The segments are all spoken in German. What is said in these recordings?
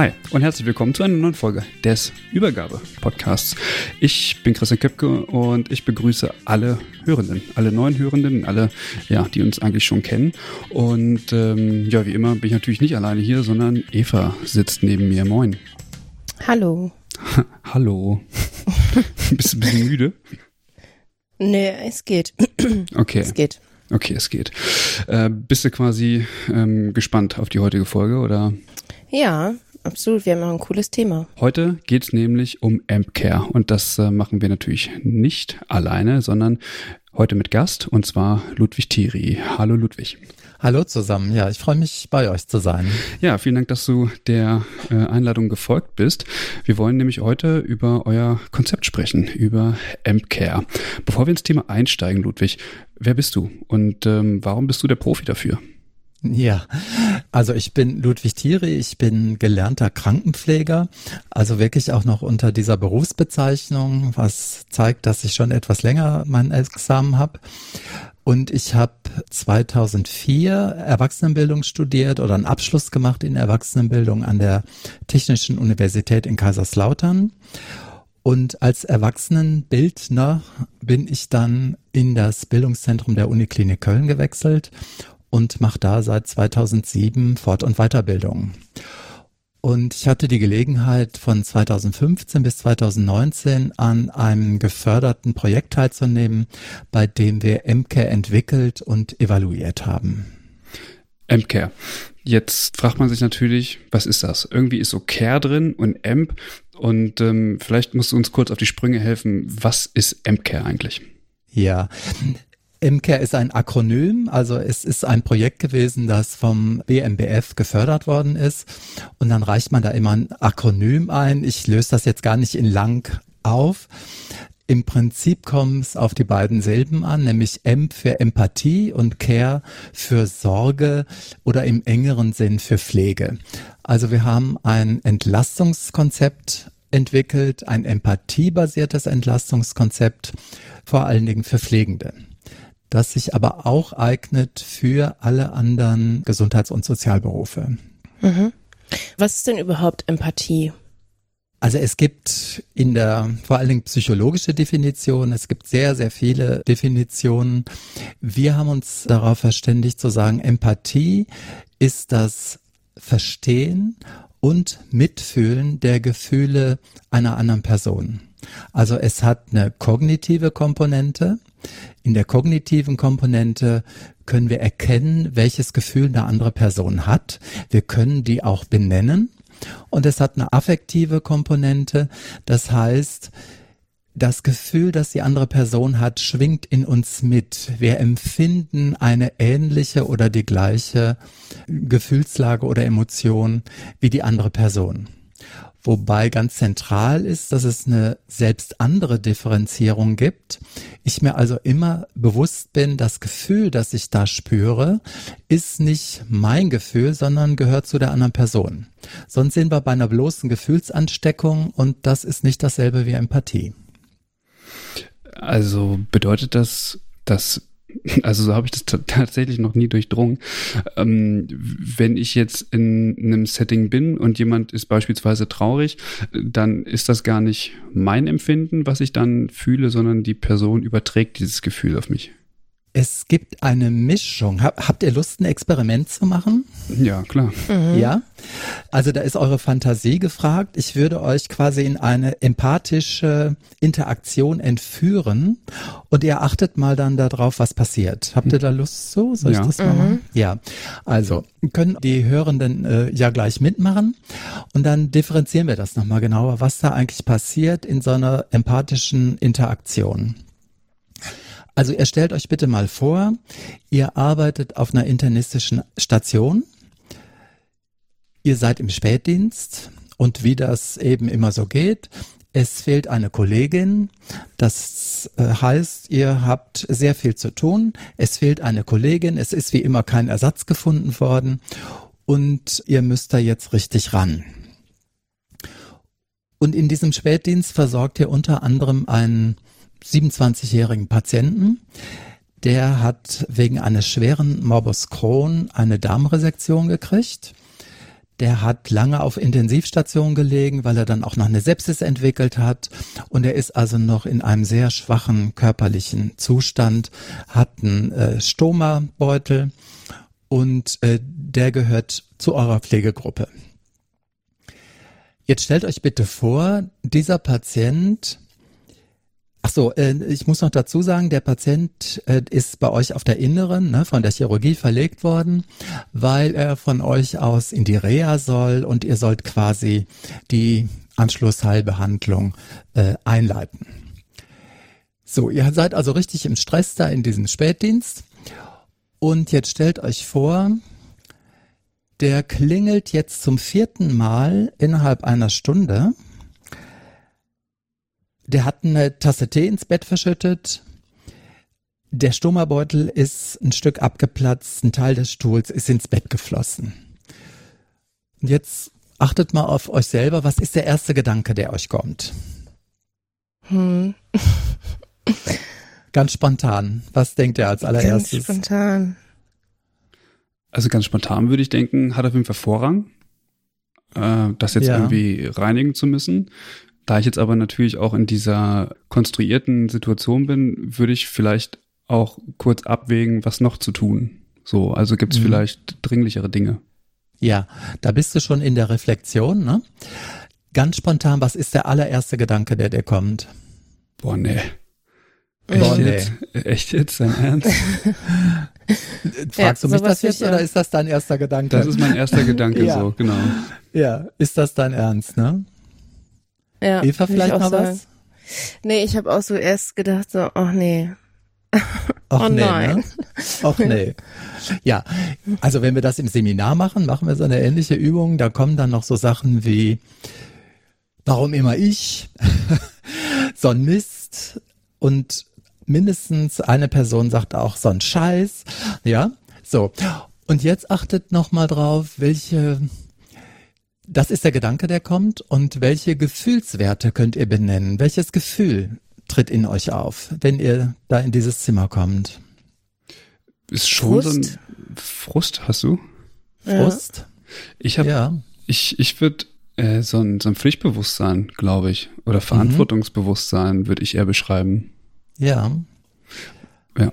Hi und herzlich willkommen zu einer neuen Folge des Übergabe-Podcasts. Ich bin Christian Köpke und ich begrüße alle Hörenden, alle neuen Hörenden, alle, ja, die uns eigentlich schon kennen. Und ähm, ja, wie immer bin ich natürlich nicht alleine hier, sondern Eva sitzt neben mir. Moin. Hallo. Hallo. Bist du ein bisschen müde? Nee, es geht. Okay. Es geht. Okay, es geht. Äh, bist du quasi ähm, gespannt auf die heutige Folge oder? Ja, absolut. Wir haben auch ein cooles Thema. Heute geht es nämlich um AmpCare und das äh, machen wir natürlich nicht alleine, sondern heute mit Gast und zwar Ludwig Thierry. Hallo Ludwig. Hallo zusammen, ja, ich freue mich bei euch zu sein. Ja, vielen Dank, dass du der äh, Einladung gefolgt bist. Wir wollen nämlich heute über euer Konzept sprechen, über AmpCare. Bevor wir ins Thema einsteigen, Ludwig, wer bist du und ähm, warum bist du der Profi dafür? Ja, also ich bin Ludwig Thierry, ich bin gelernter Krankenpfleger, also wirklich auch noch unter dieser Berufsbezeichnung, was zeigt, dass ich schon etwas länger mein Examen habe. Und ich habe 2004 Erwachsenenbildung studiert oder einen Abschluss gemacht in Erwachsenenbildung an der Technischen Universität in Kaiserslautern. Und als Erwachsenenbildner bin ich dann in das Bildungszentrum der Uniklinik Köln gewechselt und mache da seit 2007 Fort- und Weiterbildung. Und ich hatte die Gelegenheit, von 2015 bis 2019 an einem geförderten Projekt teilzunehmen, bei dem wir MCare entwickelt und evaluiert haben. MCare. Jetzt fragt man sich natürlich, was ist das? Irgendwie ist so Care drin und AMP. Und ähm, vielleicht musst du uns kurz auf die Sprünge helfen. Was ist MCare eigentlich? Ja, MCARE ist ein Akronym, also es ist ein Projekt gewesen, das vom BMBF gefördert worden ist. Und dann reicht man da immer ein Akronym ein. Ich löse das jetzt gar nicht in lang auf. Im Prinzip kommt es auf die beiden Silben an, nämlich M für Empathie und Care für Sorge oder im engeren Sinn für Pflege. Also wir haben ein Entlastungskonzept entwickelt, ein empathiebasiertes Entlastungskonzept, vor allen Dingen für Pflegende das sich aber auch eignet für alle anderen Gesundheits- und Sozialberufe. Mhm. Was ist denn überhaupt Empathie? Also es gibt in der vor allen Dingen psychologische Definition, es gibt sehr, sehr viele Definitionen. Wir haben uns darauf verständigt zu sagen, Empathie ist das Verstehen und Mitfühlen der Gefühle einer anderen Person. Also es hat eine kognitive Komponente. In der kognitiven Komponente können wir erkennen, welches Gefühl eine andere Person hat. Wir können die auch benennen. Und es hat eine affektive Komponente. Das heißt, das Gefühl, das die andere Person hat, schwingt in uns mit. Wir empfinden eine ähnliche oder die gleiche Gefühlslage oder Emotion wie die andere Person. Wobei ganz zentral ist, dass es eine selbst andere Differenzierung gibt. Ich mir also immer bewusst bin, das Gefühl, das ich da spüre, ist nicht mein Gefühl, sondern gehört zu der anderen Person. Sonst sind wir bei einer bloßen Gefühlsansteckung und das ist nicht dasselbe wie Empathie. Also bedeutet das, dass also so habe ich das tatsächlich noch nie durchdrungen. Ähm, wenn ich jetzt in einem Setting bin und jemand ist beispielsweise traurig, dann ist das gar nicht mein Empfinden, was ich dann fühle, sondern die Person überträgt dieses Gefühl auf mich. Es gibt eine Mischung. habt ihr Lust, ein Experiment zu machen? Ja, klar. Mhm. Ja. Also da ist eure Fantasie gefragt. Ich würde euch quasi in eine empathische Interaktion entführen und ihr achtet mal dann darauf, was passiert. Habt ihr da Lust so? Soll ja. ich das mal machen? Mhm. Ja. Also können die Hörenden äh, ja gleich mitmachen und dann differenzieren wir das nochmal genauer, was da eigentlich passiert in so einer empathischen Interaktion. Also ihr stellt euch bitte mal vor, ihr arbeitet auf einer internistischen Station, ihr seid im Spätdienst und wie das eben immer so geht, es fehlt eine Kollegin, das äh, heißt, ihr habt sehr viel zu tun, es fehlt eine Kollegin, es ist wie immer kein Ersatz gefunden worden. Und ihr müsst da jetzt richtig ran. Und in diesem Spätdienst versorgt ihr unter anderem einen 27-jährigen Patienten. Der hat wegen eines schweren Morbus Crohn eine Darmresektion gekriegt. Der hat lange auf Intensivstation gelegen, weil er dann auch noch eine Sepsis entwickelt hat. Und er ist also noch in einem sehr schwachen körperlichen Zustand, hat einen äh, Stoma-Beutel und äh, der gehört zu eurer Pflegegruppe. Jetzt stellt euch bitte vor, dieser Patient Ach so, äh, ich muss noch dazu sagen, der Patient äh, ist bei euch auf der Inneren, ne, von der Chirurgie verlegt worden, weil er von euch aus in die Reha soll und ihr sollt quasi die Anschlussheilbehandlung äh, einleiten. So, ihr seid also richtig im Stress da in diesem Spätdienst und jetzt stellt euch vor, der klingelt jetzt zum vierten Mal innerhalb einer Stunde der hat eine Tasse Tee ins Bett verschüttet. Der Stummerbeutel ist ein Stück abgeplatzt, ein Teil des Stuhls ist ins Bett geflossen. Und jetzt achtet mal auf euch selber. Was ist der erste Gedanke, der euch kommt? Hm. ganz spontan. Was denkt ihr als allererstes? Ganz spontan. Also ganz spontan würde ich denken, hat auf jeden Fall Vorrang, äh, das jetzt ja. irgendwie reinigen zu müssen. Da ich jetzt aber natürlich auch in dieser konstruierten Situation bin, würde ich vielleicht auch kurz abwägen, was noch zu tun. So, also gibt es mhm. vielleicht dringlichere Dinge. Ja, da bist du schon in der Reflexion, ne? Ganz spontan, was ist der allererste Gedanke, der dir kommt? Boah, nee. Echt Boah, jetzt? Nee. Echt jetzt? Dein Ernst? Fragst ja, du mich das jetzt oder ist das dein erster Gedanke? Das ist mein erster Gedanke, ja. so, genau. Ja, ist das dein Ernst, ne? Ja, Eva, vielleicht mal sagen. was? Nee, ich habe auch so erst gedacht, so, ach nee. Ach oh nee, nein. Ne? Ach nee. Ja, also wenn wir das im Seminar machen, machen wir so eine ähnliche Übung. Da kommen dann noch so Sachen wie, warum immer ich? so ein Mist. Und mindestens eine Person sagt auch so ein Scheiß. Ja, so. Und jetzt achtet noch mal drauf, welche das ist der Gedanke, der kommt. Und welche Gefühlswerte könnt ihr benennen? Welches Gefühl tritt in euch auf, wenn ihr da in dieses Zimmer kommt? Ist schon Frust? so ein Frust, hast du? Frust? Ja. Ich habe, ja. ich, ich würde äh, so, ein, so ein Pflichtbewusstsein, glaube ich, oder mhm. Verantwortungsbewusstsein mhm. würde ich eher beschreiben. Ja. Ja.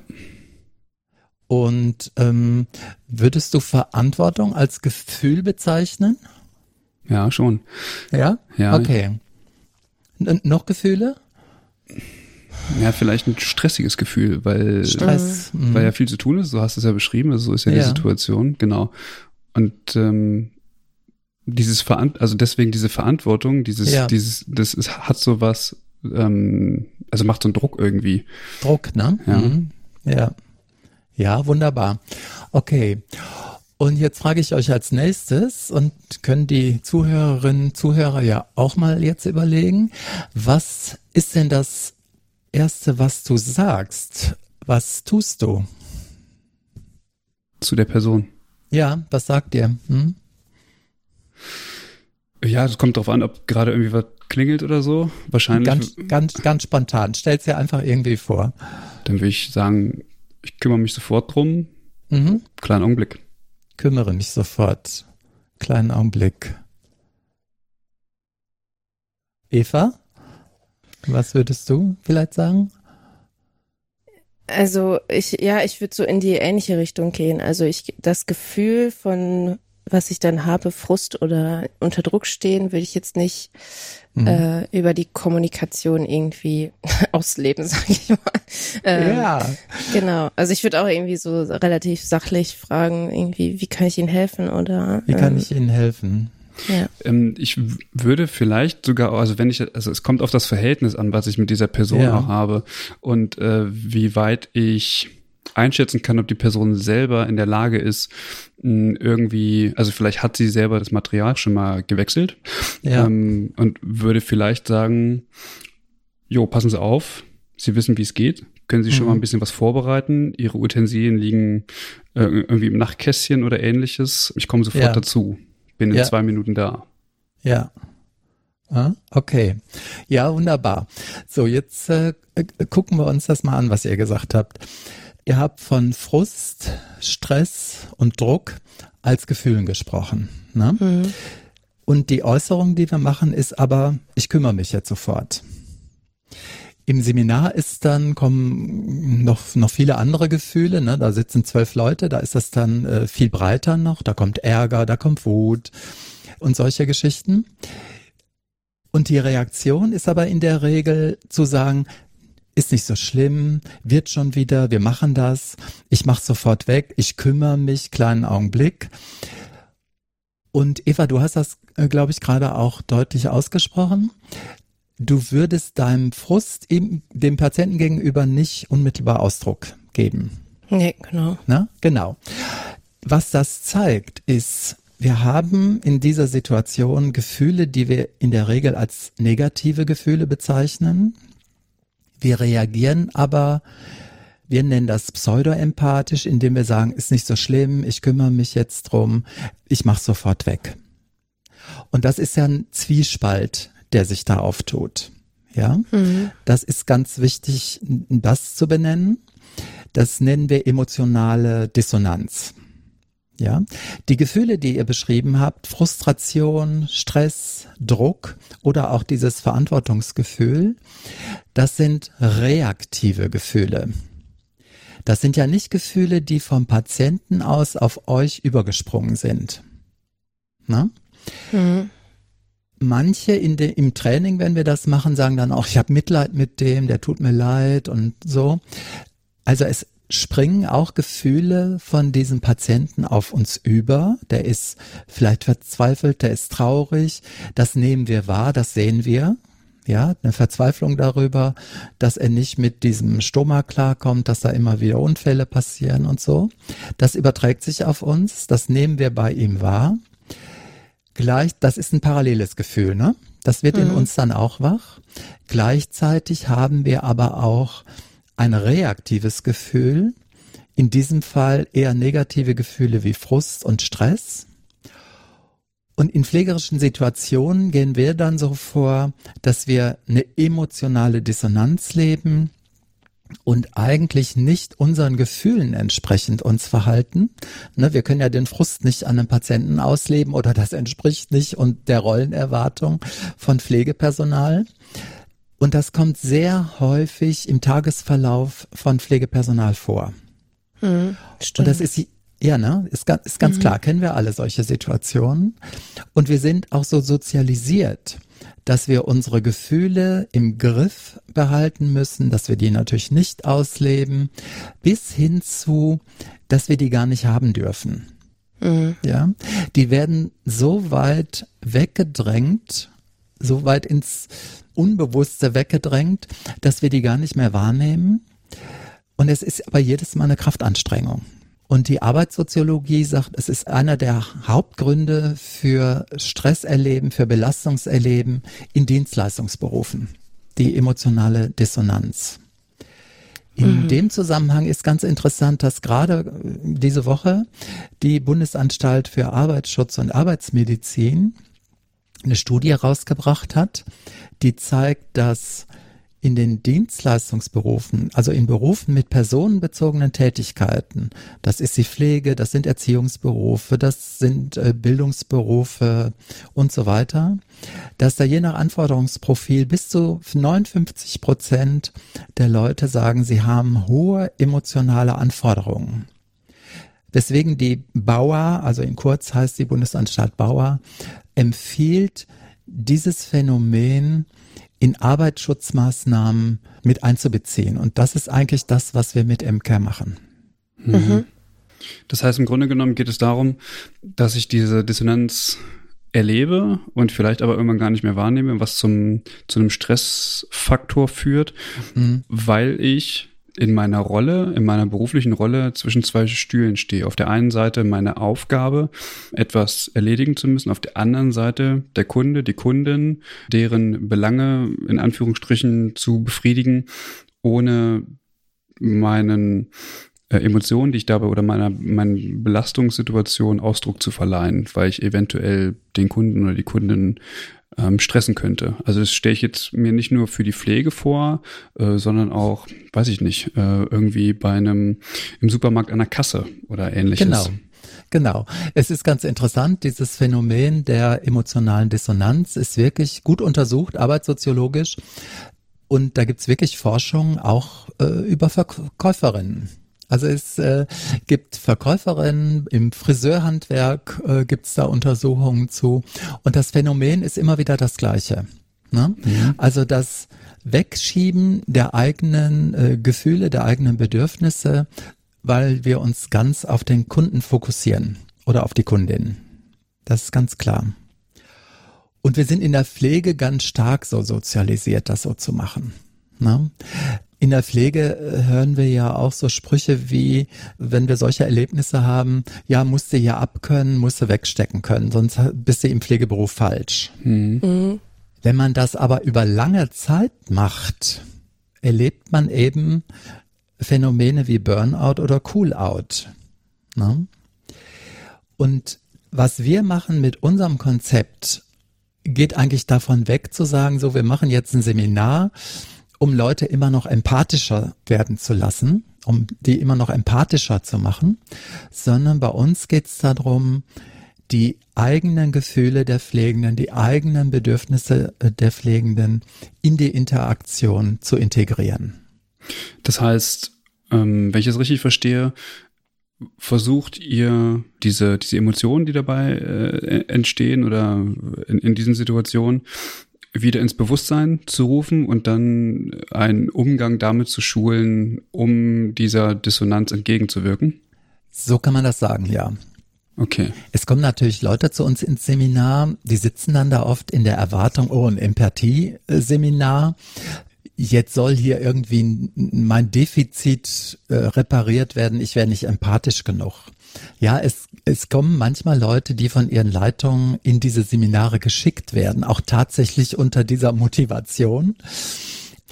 Und ähm, würdest du Verantwortung als Gefühl bezeichnen? Ja, schon. Ja? Ja. Okay. Und noch Gefühle? Ja, vielleicht ein stressiges Gefühl, weil, Stress. weil ja mhm. viel zu tun ist. So hast du es ja beschrieben. Also so ist ja, ja. die Situation. Genau. Und ähm, dieses Verant also deswegen diese Verantwortung, dieses, ja. dieses, das ist, hat so was, ähm, also macht so einen Druck irgendwie. Druck, ne? Ja. Mhm. Ja. Ja, wunderbar. Okay. Und jetzt frage ich euch als nächstes und können die Zuhörerinnen, Zuhörer ja auch mal jetzt überlegen, was ist denn das Erste, was du sagst? Was tust du? Zu der Person. Ja, was sagt ihr? Hm? Ja, es kommt drauf an, ob gerade irgendwie was klingelt oder so. Wahrscheinlich. Ganz, ganz, ganz spontan. Stell's dir einfach irgendwie vor. Dann würde ich sagen, ich kümmere mich sofort drum. Mhm. Kleinen Augenblick kümmere mich sofort. Kleinen Augenblick. Eva, was würdest du vielleicht sagen? Also ich, ja, ich würde so in die ähnliche Richtung gehen. Also ich, das Gefühl von, was ich dann habe, Frust oder unter Druck stehen, würde ich jetzt nicht mhm. äh, über die Kommunikation irgendwie ausleben, sage ich mal. Ähm, ja. Genau. Also ich würde auch irgendwie so relativ sachlich fragen, irgendwie, wie kann ich Ihnen helfen oder? Wie kann ähm, ich Ihnen helfen? Ja. Ähm, ich würde vielleicht sogar, also wenn ich, also es kommt auf das Verhältnis an, was ich mit dieser Person ja. auch habe und äh, wie weit ich einschätzen kann, ob die Person selber in der Lage ist, irgendwie, also vielleicht hat sie selber das Material schon mal gewechselt ja. ähm, und würde vielleicht sagen, jo, passen Sie auf, Sie wissen, wie es geht, können Sie schon mhm. mal ein bisschen was vorbereiten, Ihre Utensilien liegen äh, irgendwie im Nachtkästchen oder ähnliches, ich komme sofort ja. dazu bin in ja. zwei Minuten da. Ja. Ah, okay. Ja, wunderbar. So, jetzt äh, gucken wir uns das mal an, was ihr gesagt habt. Ihr habt von Frust, Stress und Druck als Gefühlen gesprochen. Ne? Mhm. Und die Äußerung, die wir machen, ist aber, ich kümmere mich jetzt sofort. Im Seminar ist dann kommen noch noch viele andere Gefühle. Ne? Da sitzen zwölf Leute, da ist das dann äh, viel breiter noch. Da kommt Ärger, da kommt Wut und solche Geschichten. Und die Reaktion ist aber in der Regel zu sagen, ist nicht so schlimm, wird schon wieder, wir machen das, ich mache sofort weg, ich kümmere mich, kleinen Augenblick. Und Eva, du hast das, äh, glaube ich, gerade auch deutlich ausgesprochen du würdest deinem Frust ihm, dem Patienten gegenüber nicht unmittelbar Ausdruck geben. Nee, genau. Na, genau. Was das zeigt, ist, wir haben in dieser Situation Gefühle, die wir in der Regel als negative Gefühle bezeichnen. Wir reagieren aber, wir nennen das pseudoempathisch, indem wir sagen, ist nicht so schlimm, ich kümmere mich jetzt drum, ich mache sofort weg. Und das ist ja ein Zwiespalt, der sich da auftut. Ja, mhm. das ist ganz wichtig, das zu benennen. Das nennen wir emotionale Dissonanz. Ja, die Gefühle, die ihr beschrieben habt, Frustration, Stress, Druck oder auch dieses Verantwortungsgefühl, das sind reaktive Gefühle. Das sind ja nicht Gefühle, die vom Patienten aus auf euch übergesprungen sind. Na? Mhm manche in de, im Training, wenn wir das machen, sagen dann auch, ich habe Mitleid mit dem, der tut mir leid und so. Also es springen auch Gefühle von diesem Patienten auf uns über. Der ist vielleicht verzweifelt, der ist traurig. Das nehmen wir wahr, das sehen wir. Ja, eine Verzweiflung darüber, dass er nicht mit diesem Stoma klarkommt, dass da immer wieder Unfälle passieren und so. Das überträgt sich auf uns, das nehmen wir bei ihm wahr. Gleich, das ist ein paralleles Gefühl, ne? Das wird mhm. in uns dann auch wach. Gleichzeitig haben wir aber auch ein reaktives Gefühl. In diesem Fall eher negative Gefühle wie Frust und Stress. Und in pflegerischen Situationen gehen wir dann so vor, dass wir eine emotionale Dissonanz leben, und eigentlich nicht unseren Gefühlen entsprechend uns verhalten. Ne, wir können ja den Frust nicht an einem Patienten ausleben oder das entspricht nicht und der Rollenerwartung von Pflegepersonal. Und das kommt sehr häufig im Tagesverlauf von Pflegepersonal vor. Mhm, und das ist ja, ne, ist ganz, ist ganz mhm. klar, kennen wir alle solche Situationen. Und wir sind auch so sozialisiert, dass wir unsere Gefühle im Griff behalten müssen, dass wir die natürlich nicht ausleben, bis hin zu, dass wir die gar nicht haben dürfen. Mhm. Ja, die werden so weit weggedrängt, so weit ins Unbewusste weggedrängt, dass wir die gar nicht mehr wahrnehmen. Und es ist aber jedes Mal eine Kraftanstrengung. Und die Arbeitssoziologie sagt, es ist einer der Hauptgründe für Stresserleben, für Belastungserleben in Dienstleistungsberufen, die emotionale Dissonanz. In mhm. dem Zusammenhang ist ganz interessant, dass gerade diese Woche die Bundesanstalt für Arbeitsschutz und Arbeitsmedizin eine Studie herausgebracht hat, die zeigt, dass in den Dienstleistungsberufen, also in Berufen mit personenbezogenen Tätigkeiten, das ist die Pflege, das sind Erziehungsberufe, das sind äh, Bildungsberufe und so weiter, dass da je nach Anforderungsprofil bis zu 59 Prozent der Leute sagen, sie haben hohe emotionale Anforderungen. Deswegen die Bauer, also in kurz heißt die Bundesanstalt Bauer, empfiehlt dieses Phänomen in Arbeitsschutzmaßnahmen mit einzubeziehen. Und das ist eigentlich das, was wir mit MCARE machen. Mhm. Das heißt, im Grunde genommen geht es darum, dass ich diese Dissonanz erlebe und vielleicht aber irgendwann gar nicht mehr wahrnehme, was zum, zu einem Stressfaktor führt, mhm. weil ich in meiner Rolle, in meiner beruflichen Rolle zwischen zwei Stühlen stehe. Auf der einen Seite meine Aufgabe, etwas erledigen zu müssen, auf der anderen Seite der Kunde, die Kundin, deren Belange in Anführungsstrichen zu befriedigen, ohne meinen äh, Emotionen, die ich dabei oder meiner, meinen Belastungssituation Ausdruck zu verleihen, weil ich eventuell den Kunden oder die Kundin ähm, stressen könnte. Also das stelle ich jetzt mir nicht nur für die Pflege vor, äh, sondern auch, weiß ich nicht, äh, irgendwie bei einem im Supermarkt an der Kasse oder ähnliches. Genau. Genau. Es ist ganz interessant, dieses Phänomen der emotionalen Dissonanz ist wirklich gut untersucht, arbeitssoziologisch. Und da gibt's wirklich Forschung auch äh, über Verkäuferinnen. Also es äh, gibt Verkäuferinnen im Friseurhandwerk, äh, gibt es da Untersuchungen zu. Und das Phänomen ist immer wieder das gleiche. Ne? Mhm. Also das Wegschieben der eigenen äh, Gefühle, der eigenen Bedürfnisse, weil wir uns ganz auf den Kunden fokussieren oder auf die Kundin. Das ist ganz klar. Und wir sind in der Pflege ganz stark so sozialisiert, das so zu machen. Ne? In der Pflege äh, hören wir ja auch so Sprüche wie, wenn wir solche Erlebnisse haben, ja, musst du hier abkönnen, musst du wegstecken können, sonst bist du im Pflegeberuf falsch. Mhm. Mhm. Wenn man das aber über lange Zeit macht, erlebt man eben Phänomene wie Burnout oder Coolout. Ne? Und was wir machen mit unserem Konzept, geht eigentlich davon weg zu sagen, so, wir machen jetzt ein Seminar, um Leute immer noch empathischer werden zu lassen, um die immer noch empathischer zu machen, sondern bei uns geht es darum, die eigenen Gefühle der Pflegenden, die eigenen Bedürfnisse äh, der Pflegenden in die Interaktion zu integrieren. Das heißt, ähm, wenn ich es richtig verstehe, versucht ihr diese, diese Emotionen, die dabei äh, entstehen oder in, in diesen Situationen, wieder ins Bewusstsein zu rufen und dann einen Umgang damit zu schulen, um dieser Dissonanz entgegenzuwirken? So kann man das sagen, ja. Okay. Es kommen natürlich Leute zu uns ins Seminar, die sitzen dann da oft in der Erwartung, oh, ein Empathie-Seminar. Jetzt soll hier irgendwie mein Defizit äh, repariert werden, ich wäre nicht empathisch genug. Ja, es, es kommen manchmal Leute, die von ihren Leitungen in diese Seminare geschickt werden, auch tatsächlich unter dieser Motivation.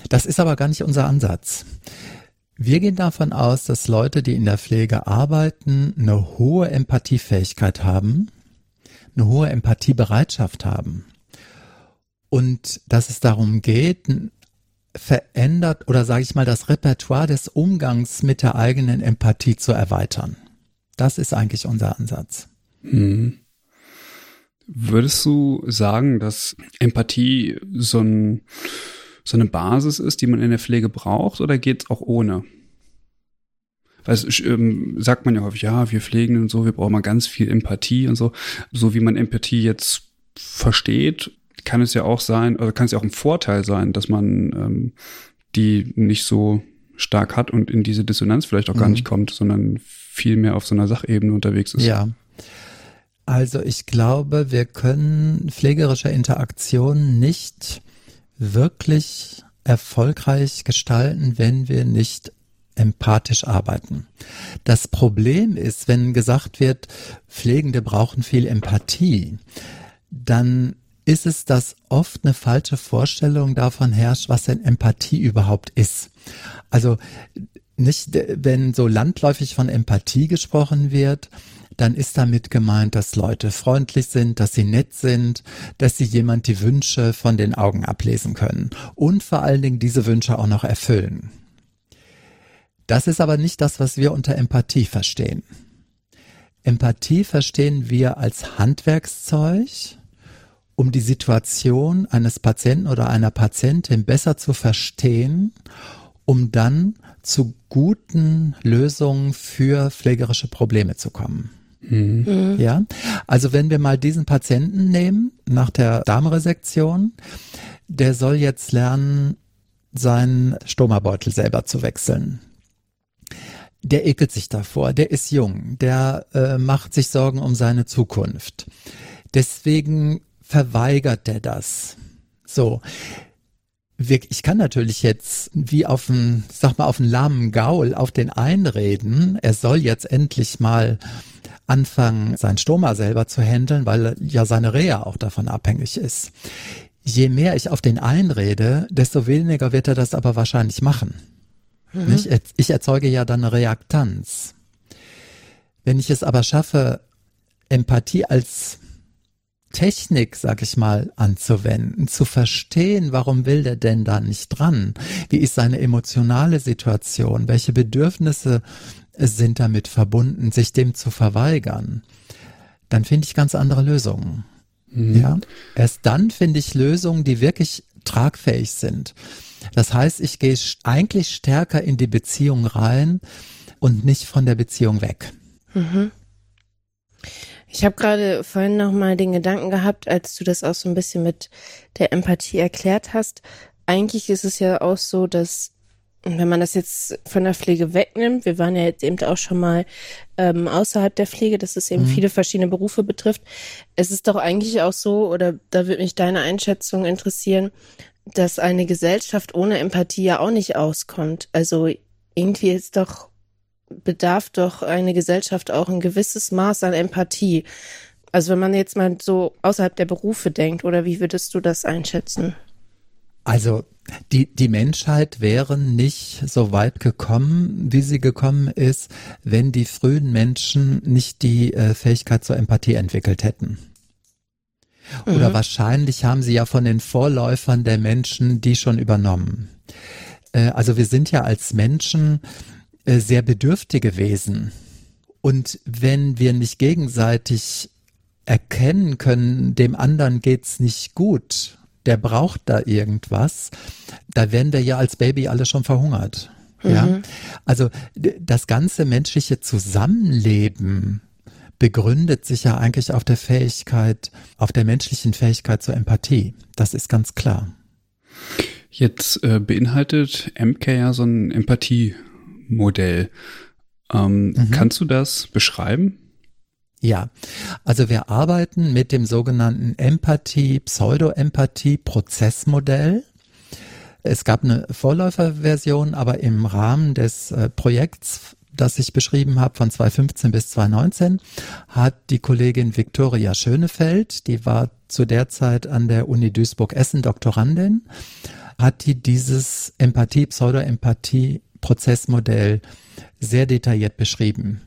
Das ist aber gar nicht unser Ansatz. Wir gehen davon aus, dass Leute, die in der Pflege arbeiten, eine hohe Empathiefähigkeit haben, eine hohe Empathiebereitschaft haben und dass es darum geht, verändert oder sage ich mal das Repertoire des Umgangs mit der eigenen Empathie zu erweitern. Das ist eigentlich unser Ansatz. Hm. Würdest du sagen, dass Empathie so, ein, so eine Basis ist, die man in der Pflege braucht, oder geht es auch ohne? Weil es ähm, sagt man ja häufig, ja, wir pflegen und so, wir brauchen mal ganz viel Empathie und so. So wie man Empathie jetzt versteht, kann es ja auch sein, oder kann es ja auch ein Vorteil sein, dass man ähm, die nicht so stark hat und in diese Dissonanz vielleicht auch gar mhm. nicht kommt, sondern viel mehr auf so einer Sachebene unterwegs ist. Ja. Also ich glaube, wir können pflegerische Interaktion nicht wirklich erfolgreich gestalten, wenn wir nicht empathisch arbeiten. Das Problem ist, wenn gesagt wird, Pflegende brauchen viel Empathie, dann ist es, dass oft eine falsche Vorstellung davon herrscht, was denn Empathie überhaupt ist. Also nicht, wenn so landläufig von Empathie gesprochen wird, dann ist damit gemeint, dass Leute freundlich sind, dass sie nett sind, dass sie jemand die Wünsche von den Augen ablesen können und vor allen Dingen diese Wünsche auch noch erfüllen. Das ist aber nicht das, was wir unter Empathie verstehen. Empathie verstehen wir als Handwerkszeug, um die Situation eines Patienten oder einer Patientin besser zu verstehen, um dann zu guten Lösungen für pflegerische Probleme zu kommen. Mhm. Ja, also wenn wir mal diesen Patienten nehmen nach der Darmresektion, der soll jetzt lernen, seinen Stomabeutel selber zu wechseln der ekelt sich davor, der ist jung, der äh, macht sich Sorgen um seine Zukunft. Deswegen verweigert der das. So. Ich kann natürlich jetzt wie auf einen, sag mal, auf einen lahmen Gaul auf den einreden, er soll jetzt endlich mal anfangen, sein Stoma selber zu handeln, weil ja seine Reha auch davon abhängig ist. Je mehr ich auf den einrede, desto weniger wird er das aber wahrscheinlich machen. Mhm. Ich erzeuge ja dann eine Reaktanz. Wenn ich es aber schaffe, Empathie als Technik, sag ich mal, anzuwenden, zu verstehen, warum will der denn da nicht dran? Wie ist seine emotionale Situation? Welche Bedürfnisse sind damit verbunden, sich dem zu verweigern? Dann finde ich ganz andere Lösungen. Mhm. Ja, erst dann finde ich Lösungen, die wirklich tragfähig sind. Das heißt, ich gehe eigentlich stärker in die Beziehung rein und nicht von der Beziehung weg. Mhm. Ich habe gerade vorhin noch mal den Gedanken gehabt, als du das auch so ein bisschen mit der Empathie erklärt hast. Eigentlich ist es ja auch so, dass wenn man das jetzt von der Pflege wegnimmt, wir waren ja jetzt eben auch schon mal ähm, außerhalb der Pflege, dass es eben mhm. viele verschiedene Berufe betrifft. Es ist doch eigentlich auch so, oder da würde mich deine Einschätzung interessieren, dass eine Gesellschaft ohne Empathie ja auch nicht auskommt. Also irgendwie ist doch, bedarf doch eine Gesellschaft auch ein gewisses Maß an Empathie. Also wenn man jetzt mal so außerhalb der Berufe denkt, oder wie würdest du das einschätzen? Also die, die Menschheit wäre nicht so weit gekommen, wie sie gekommen ist, wenn die frühen Menschen nicht die äh, Fähigkeit zur Empathie entwickelt hätten. Oder mhm. wahrscheinlich haben sie ja von den Vorläufern der Menschen die schon übernommen. Äh, also wir sind ja als Menschen sehr bedürftige Wesen. Und wenn wir nicht gegenseitig erkennen können, dem anderen geht's nicht gut, der braucht da irgendwas, da werden wir ja als Baby alle schon verhungert. Mhm. Ja, also das ganze menschliche Zusammenleben begründet sich ja eigentlich auf der Fähigkeit, auf der menschlichen Fähigkeit zur Empathie. Das ist ganz klar. Jetzt äh, beinhaltet MK ja so ein Empathiemodell. Ähm, mhm. Kannst du das beschreiben? Ja, also wir arbeiten mit dem sogenannten Empathie, Pseudo-Empathie-Prozessmodell. Es gab eine Vorläuferversion, aber im Rahmen des äh, Projekts das ich beschrieben habe, von 2015 bis 2019, hat die Kollegin Viktoria Schönefeld, die war zu der Zeit an der Uni Duisburg-Essen Doktorandin, hat die dieses Empathie, Pseudo-Empathie-Prozessmodell sehr detailliert beschrieben.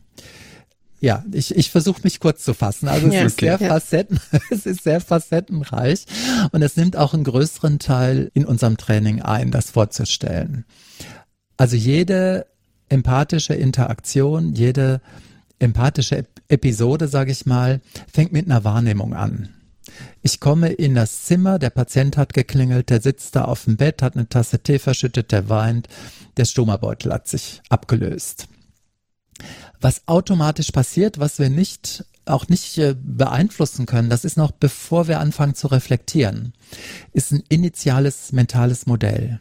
Ja, ich, ich versuche mich kurz zu fassen. Also es ja, ist okay. sehr facetten, es ist sehr facettenreich und es nimmt auch einen größeren Teil in unserem Training ein, das vorzustellen. Also jede empathische Interaktion, jede empathische Episode, sage ich mal, fängt mit einer Wahrnehmung an. Ich komme in das Zimmer, der Patient hat geklingelt, der sitzt da auf dem Bett, hat eine Tasse Tee verschüttet, der weint, der Stomabeutel hat sich abgelöst. Was automatisch passiert, was wir nicht auch nicht äh, beeinflussen können, das ist noch bevor wir anfangen zu reflektieren, ist ein initiales mentales Modell.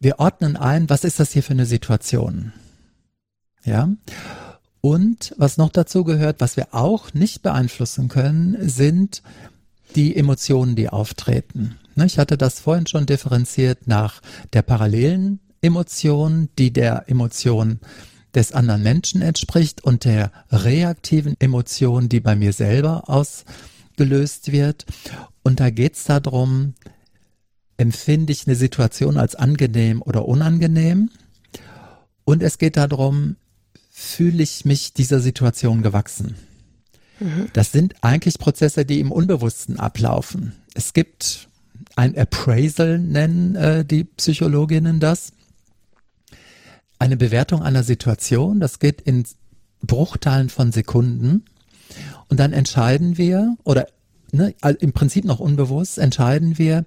Wir ordnen ein, was ist das hier für eine Situation? Ja. Und was noch dazu gehört, was wir auch nicht beeinflussen können, sind die Emotionen, die auftreten. Ne, ich hatte das vorhin schon differenziert nach der parallelen Emotion, die der Emotion des anderen Menschen entspricht und der reaktiven Emotion, die bei mir selber ausgelöst wird. Und da geht es darum, empfinde ich eine Situation als angenehm oder unangenehm. Und es geht darum, fühle ich mich dieser Situation gewachsen? Mhm. Das sind eigentlich Prozesse, die im Unbewussten ablaufen. Es gibt ein Appraisal, nennen äh, die Psychologinnen das. Eine Bewertung einer Situation, das geht in Bruchteilen von Sekunden. Und dann entscheiden wir, oder ne, im Prinzip noch unbewusst, entscheiden wir,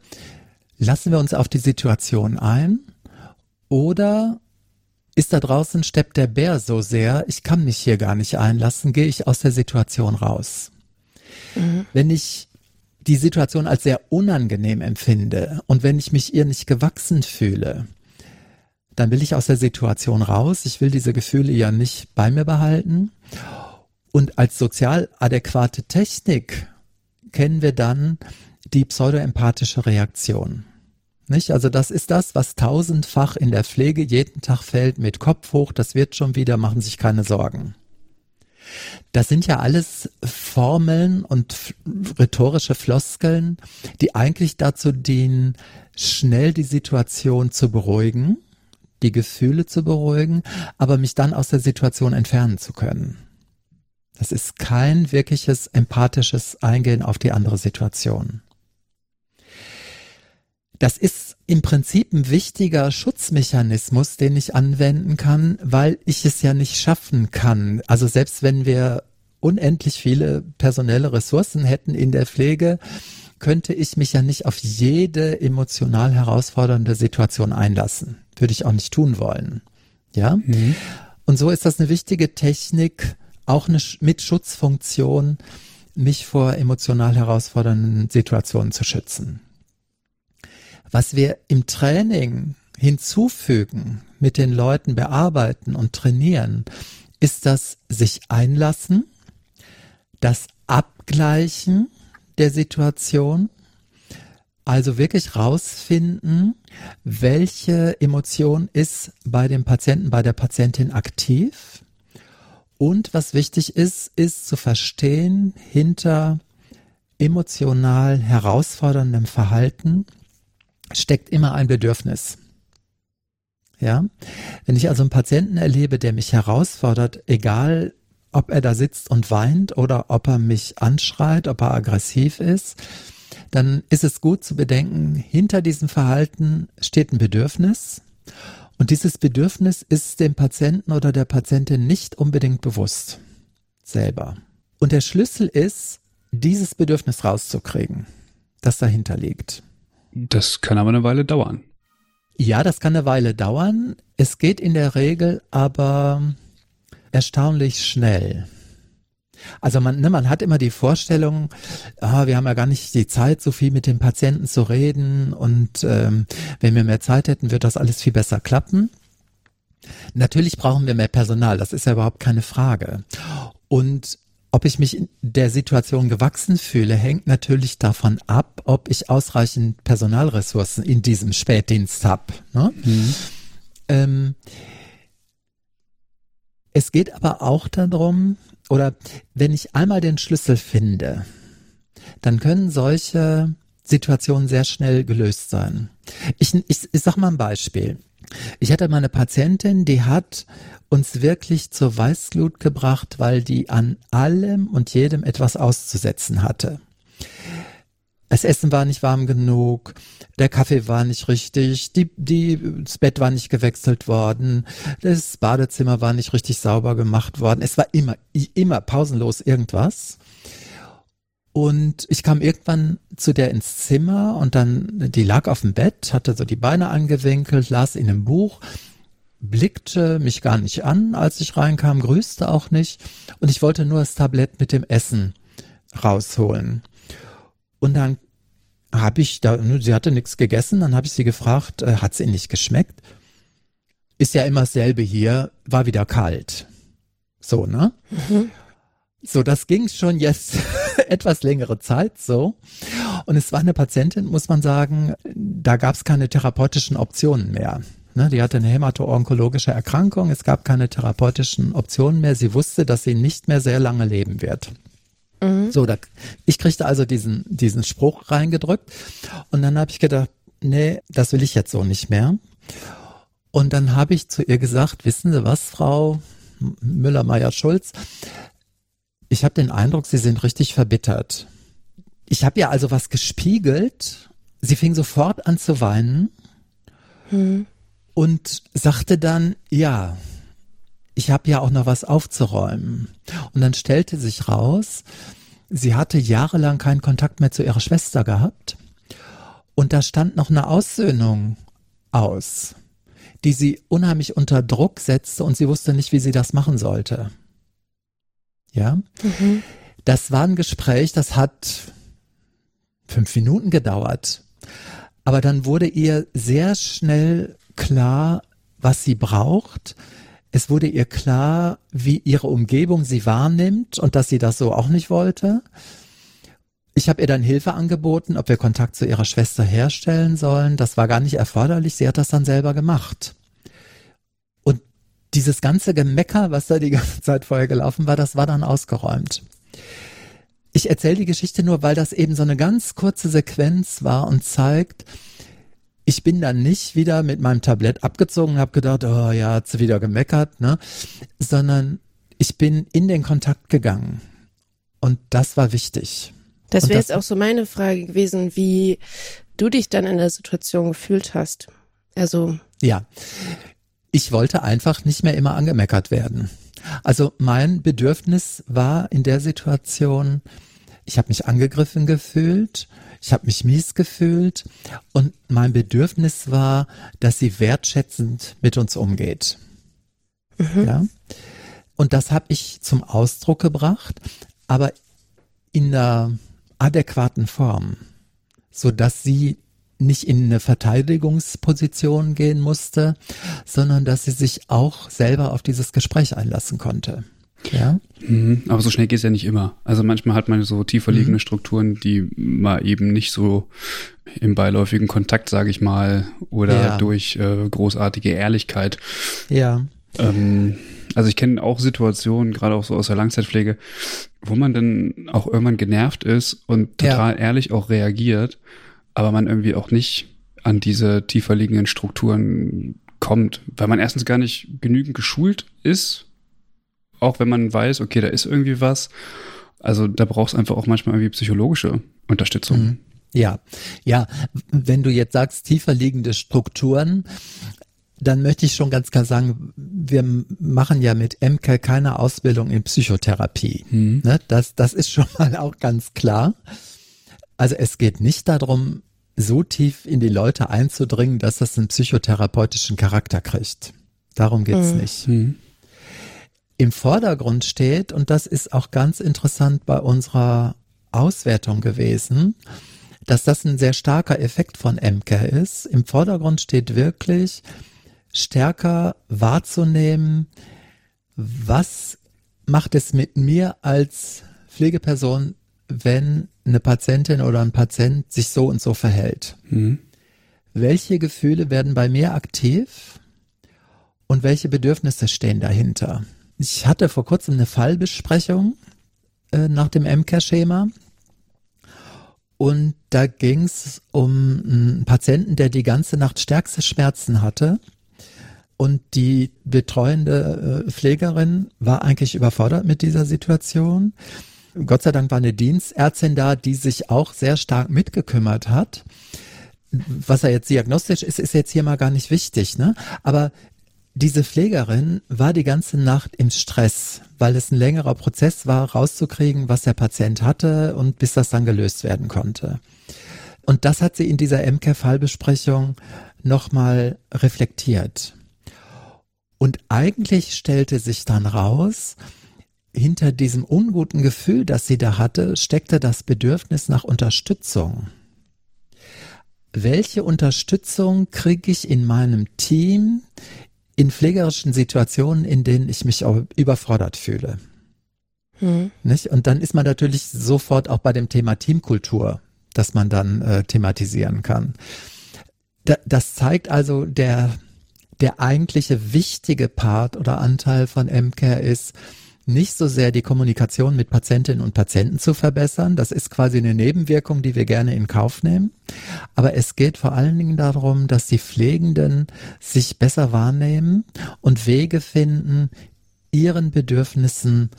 lassen wir uns auf die Situation ein oder ist da draußen steppt der Bär so sehr, ich kann mich hier gar nicht einlassen, gehe ich aus der Situation raus. Mhm. Wenn ich die Situation als sehr unangenehm empfinde und wenn ich mich ihr nicht gewachsen fühle, dann will ich aus der Situation raus. Ich will diese Gefühle ja nicht bei mir behalten. Und als sozial adäquate Technik kennen wir dann die pseudoempathische Reaktion. Nicht? Also das ist das, was tausendfach in der Pflege jeden Tag fällt mit Kopf hoch, das wird schon wieder, machen sich keine Sorgen. Das sind ja alles Formeln und rhetorische Floskeln, die eigentlich dazu dienen, schnell die Situation zu beruhigen, die Gefühle zu beruhigen, aber mich dann aus der Situation entfernen zu können. Das ist kein wirkliches empathisches Eingehen auf die andere Situation. Das ist im Prinzip ein wichtiger Schutzmechanismus, den ich anwenden kann, weil ich es ja nicht schaffen kann. Also selbst wenn wir unendlich viele personelle Ressourcen hätten in der Pflege, könnte ich mich ja nicht auf jede emotional herausfordernde Situation einlassen. Würde ich auch nicht tun wollen. Ja? Mhm. Und so ist das eine wichtige Technik, auch eine, mit Schutzfunktion, mich vor emotional herausfordernden Situationen zu schützen. Was wir im Training hinzufügen, mit den Leuten bearbeiten und trainieren, ist das sich einlassen, das Abgleichen der Situation, also wirklich rausfinden, welche Emotion ist bei dem Patienten, bei der Patientin aktiv. Und was wichtig ist, ist zu verstehen, hinter emotional herausforderndem Verhalten steckt immer ein Bedürfnis. Ja, wenn ich also einen Patienten erlebe, der mich herausfordert, egal ob er da sitzt und weint oder ob er mich anschreit, ob er aggressiv ist, dann ist es gut zu bedenken, hinter diesem Verhalten steht ein Bedürfnis und dieses Bedürfnis ist dem Patienten oder der Patientin nicht unbedingt bewusst selber. Und der Schlüssel ist, dieses Bedürfnis rauszukriegen, das dahinter liegt. Das kann aber eine Weile dauern. Ja, das kann eine Weile dauern. Es geht in der Regel aber erstaunlich schnell. Also man, ne, man hat immer die Vorstellung, ah, wir haben ja gar nicht die Zeit, so viel mit dem Patienten zu reden und ähm, wenn wir mehr Zeit hätten, wird das alles viel besser klappen. Natürlich brauchen wir mehr Personal, das ist ja überhaupt keine Frage. Und ob ich mich der Situation gewachsen fühle, hängt natürlich davon ab, ob ich ausreichend Personalressourcen in diesem Spätdienst habe. Ne? Mhm. Ähm, es geht aber auch darum, oder wenn ich einmal den Schlüssel finde, dann können solche Situationen sehr schnell gelöst sein. Ich, ich, ich sag mal ein Beispiel. Ich hatte meine Patientin, die hat uns wirklich zur Weißglut gebracht, weil die an allem und jedem etwas auszusetzen hatte. Das Essen war nicht warm genug, der Kaffee war nicht richtig, die, die, das Bett war nicht gewechselt worden, das Badezimmer war nicht richtig sauber gemacht worden. Es war immer, immer pausenlos irgendwas. Und ich kam irgendwann zu der ins Zimmer und dann, die lag auf dem Bett, hatte so die Beine angewinkelt, las in einem Buch, blickte mich gar nicht an, als ich reinkam, grüßte auch nicht und ich wollte nur das Tablett mit dem Essen rausholen. Und dann habe ich da, sie hatte nichts gegessen, dann habe ich sie gefragt, äh, hat es ihnen nicht geschmeckt? Ist ja immer dasselbe hier, war wieder kalt. So, ne? Mhm. So, das ging schon jetzt etwas längere Zeit so. Und es war eine Patientin, muss man sagen, da gab es keine therapeutischen Optionen mehr. Ne, die hatte eine hämato-onkologische Erkrankung, es gab keine therapeutischen Optionen mehr. Sie wusste, dass sie nicht mehr sehr lange leben wird. Mhm. So, da, ich kriegte also diesen, diesen Spruch reingedrückt und dann habe ich gedacht, nee, das will ich jetzt so nicht mehr. Und dann habe ich zu ihr gesagt, wissen Sie was, Frau Müller, Meyer, Schulz. Ich habe den Eindruck, sie sind richtig verbittert. Ich habe ihr also was gespiegelt. Sie fing sofort an zu weinen hm. und sagte dann, ja, ich habe ja auch noch was aufzuräumen. Und dann stellte sich raus, sie hatte jahrelang keinen Kontakt mehr zu ihrer Schwester gehabt. Und da stand noch eine Aussöhnung aus, die sie unheimlich unter Druck setzte und sie wusste nicht, wie sie das machen sollte. Ja, mhm. das war ein Gespräch, das hat fünf Minuten gedauert. Aber dann wurde ihr sehr schnell klar, was sie braucht. Es wurde ihr klar, wie ihre Umgebung sie wahrnimmt und dass sie das so auch nicht wollte. Ich habe ihr dann Hilfe angeboten, ob wir Kontakt zu ihrer Schwester herstellen sollen. Das war gar nicht erforderlich. Sie hat das dann selber gemacht. Dieses ganze Gemecker, was da die ganze Zeit vorher gelaufen war, das war dann ausgeräumt. Ich erzähle die Geschichte nur, weil das eben so eine ganz kurze Sequenz war und zeigt, ich bin dann nicht wieder mit meinem Tablett abgezogen und habe gedacht, oh ja, hat sie wieder gemeckert, ne? Sondern ich bin in den Kontakt gegangen. Und das war wichtig. Das wäre jetzt auch so meine Frage gewesen, wie du dich dann in der Situation gefühlt hast. Also. Ja. Ich wollte einfach nicht mehr immer angemeckert werden. Also mein Bedürfnis war in der Situation, ich habe mich angegriffen gefühlt, ich habe mich mies gefühlt und mein Bedürfnis war, dass sie wertschätzend mit uns umgeht. Mhm. Ja? Und das habe ich zum Ausdruck gebracht, aber in einer adäquaten Form, so dass sie nicht in eine Verteidigungsposition gehen musste, sondern dass sie sich auch selber auf dieses Gespräch einlassen konnte. Ja. Mhm, aber so schnell geht es ja nicht immer. Also manchmal hat man so tiefer liegende mhm. Strukturen, die mal eben nicht so im beiläufigen Kontakt, sage ich mal, oder ja. durch äh, großartige Ehrlichkeit. Ja. Ähm, also ich kenne auch Situationen, gerade auch so aus der Langzeitpflege, wo man dann auch irgendwann genervt ist und total ja. ehrlich auch reagiert aber man irgendwie auch nicht an diese tiefer liegenden Strukturen kommt, weil man erstens gar nicht genügend geschult ist, auch wenn man weiß, okay, da ist irgendwie was. Also da brauchst du einfach auch manchmal irgendwie psychologische Unterstützung. Mhm. Ja, ja, wenn du jetzt sagst, tiefer liegende Strukturen, dann möchte ich schon ganz klar sagen, wir machen ja mit MK keine Ausbildung in Psychotherapie. Mhm. Ne? Das, das ist schon mal auch ganz klar. Also es geht nicht darum, so tief in die Leute einzudringen, dass das einen psychotherapeutischen Charakter kriegt. Darum geht's mhm. nicht. Mhm. Im Vordergrund steht, und das ist auch ganz interessant bei unserer Auswertung gewesen, dass das ein sehr starker Effekt von MK ist. Im Vordergrund steht wirklich stärker wahrzunehmen, was macht es mit mir als Pflegeperson, wenn eine Patientin oder ein Patient sich so und so verhält. Mhm. Welche Gefühle werden bei mir aktiv und welche Bedürfnisse stehen dahinter? Ich hatte vor kurzem eine Fallbesprechung äh, nach dem MCARE-Schema und da ging es um einen Patienten, der die ganze Nacht stärkste Schmerzen hatte. Und die betreuende äh, Pflegerin war eigentlich überfordert mit dieser Situation. Gott sei Dank war eine Dienstärztin da, die sich auch sehr stark mitgekümmert hat. Was er jetzt diagnostisch ist, ist jetzt hier mal gar nicht wichtig, ne? Aber diese Pflegerin war die ganze Nacht im Stress, weil es ein längerer Prozess war, rauszukriegen, was der Patient hatte und bis das dann gelöst werden konnte. Und das hat sie in dieser MCARE-Fallbesprechung nochmal reflektiert. Und eigentlich stellte sich dann raus, hinter diesem unguten Gefühl, das sie da hatte, steckte das Bedürfnis nach Unterstützung. Welche Unterstützung kriege ich in meinem Team in pflegerischen Situationen, in denen ich mich überfordert fühle? Hm. Nicht? Und dann ist man natürlich sofort auch bei dem Thema Teamkultur, das man dann äh, thematisieren kann. Da, das zeigt also, der, der eigentliche wichtige Part oder Anteil von MCARE ist, nicht so sehr die Kommunikation mit Patientinnen und Patienten zu verbessern. Das ist quasi eine Nebenwirkung, die wir gerne in Kauf nehmen. Aber es geht vor allen Dingen darum, dass die Pflegenden sich besser wahrnehmen und Wege finden, ihren Bedürfnissen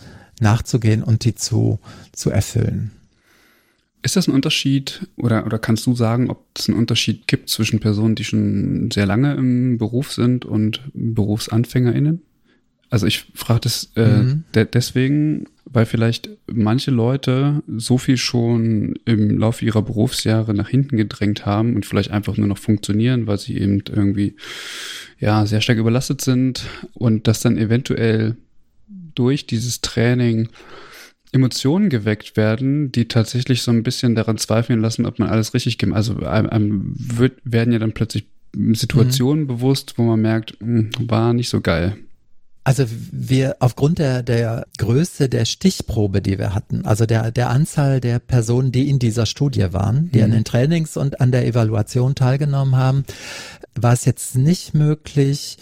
nachzugehen und die zu, zu erfüllen. Ist das ein Unterschied oder, oder kannst du sagen, ob es einen Unterschied gibt zwischen Personen, die schon sehr lange im Beruf sind und BerufsanfängerInnen? Also ich frage das äh, mhm. de deswegen, weil vielleicht manche Leute so viel schon im Laufe ihrer Berufsjahre nach hinten gedrängt haben und vielleicht einfach nur noch funktionieren, weil sie eben irgendwie ja sehr stark überlastet sind und das dann eventuell durch dieses Training Emotionen geweckt werden, die tatsächlich so ein bisschen daran zweifeln lassen, ob man alles richtig gemacht. Also einem, einem wird, werden ja dann plötzlich Situationen mhm. bewusst, wo man merkt, hm, war nicht so geil. Also wir aufgrund der, der Größe der Stichprobe, die wir hatten, also der, der Anzahl der Personen, die in dieser Studie waren, die mhm. an den Trainings und an der Evaluation teilgenommen haben, war es jetzt nicht möglich,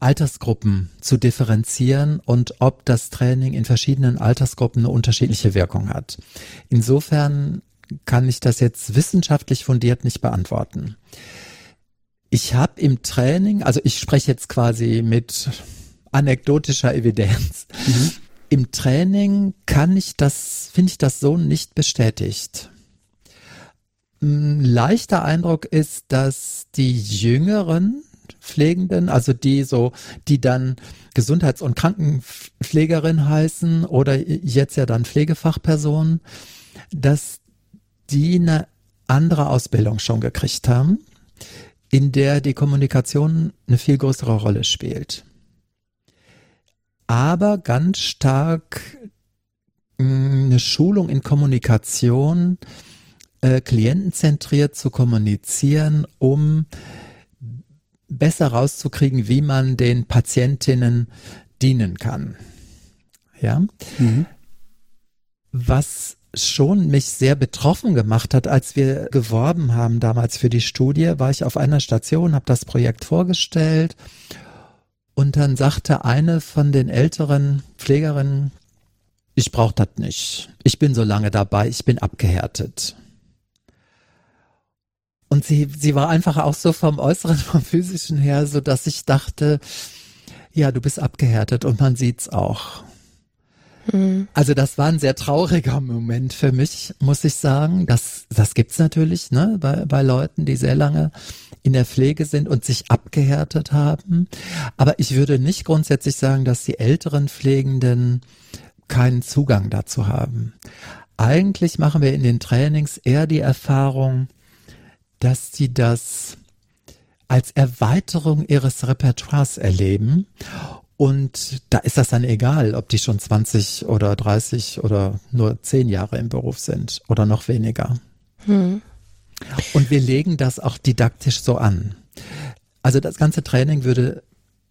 Altersgruppen zu differenzieren und ob das Training in verschiedenen Altersgruppen eine unterschiedliche Wirkung hat. Insofern kann ich das jetzt wissenschaftlich fundiert nicht beantworten. Ich habe im Training, also ich spreche jetzt quasi mit anekdotischer Evidenz. Mhm. Im Training kann ich das, finde ich das so nicht bestätigt. Ein leichter Eindruck ist, dass die Jüngeren Pflegenden, also die so, die dann Gesundheits- und Krankenpflegerin heißen oder jetzt ja dann Pflegefachpersonen, dass die eine andere Ausbildung schon gekriegt haben, in der die Kommunikation eine viel größere Rolle spielt. Aber ganz stark hm, eine Schulung in Kommunikation, äh, klientenzentriert zu kommunizieren, um besser rauszukriegen, wie man den Patientinnen dienen kann. Ja. Mhm. Was schon mich sehr betroffen gemacht hat, als wir geworben haben damals für die Studie, war ich auf einer Station, habe das Projekt vorgestellt und dann sagte eine von den älteren Pflegerinnen, ich brauche das nicht. Ich bin so lange dabei, ich bin abgehärtet. Und sie, sie war einfach auch so vom Äußeren, vom Physischen her, so dass ich dachte, ja, du bist abgehärtet und man sieht's auch. Mhm. Also das war ein sehr trauriger Moment für mich, muss ich sagen. Das, das gibt's natürlich, ne, bei, bei Leuten, die sehr lange in der Pflege sind und sich abgehärtet haben. Aber ich würde nicht grundsätzlich sagen, dass die älteren Pflegenden keinen Zugang dazu haben. Eigentlich machen wir in den Trainings eher die Erfahrung, dass sie das als Erweiterung ihres Repertoires erleben. Und da ist das dann egal, ob die schon 20 oder 30 oder nur 10 Jahre im Beruf sind oder noch weniger. Hm. Und wir legen das auch didaktisch so an. Also das ganze Training würde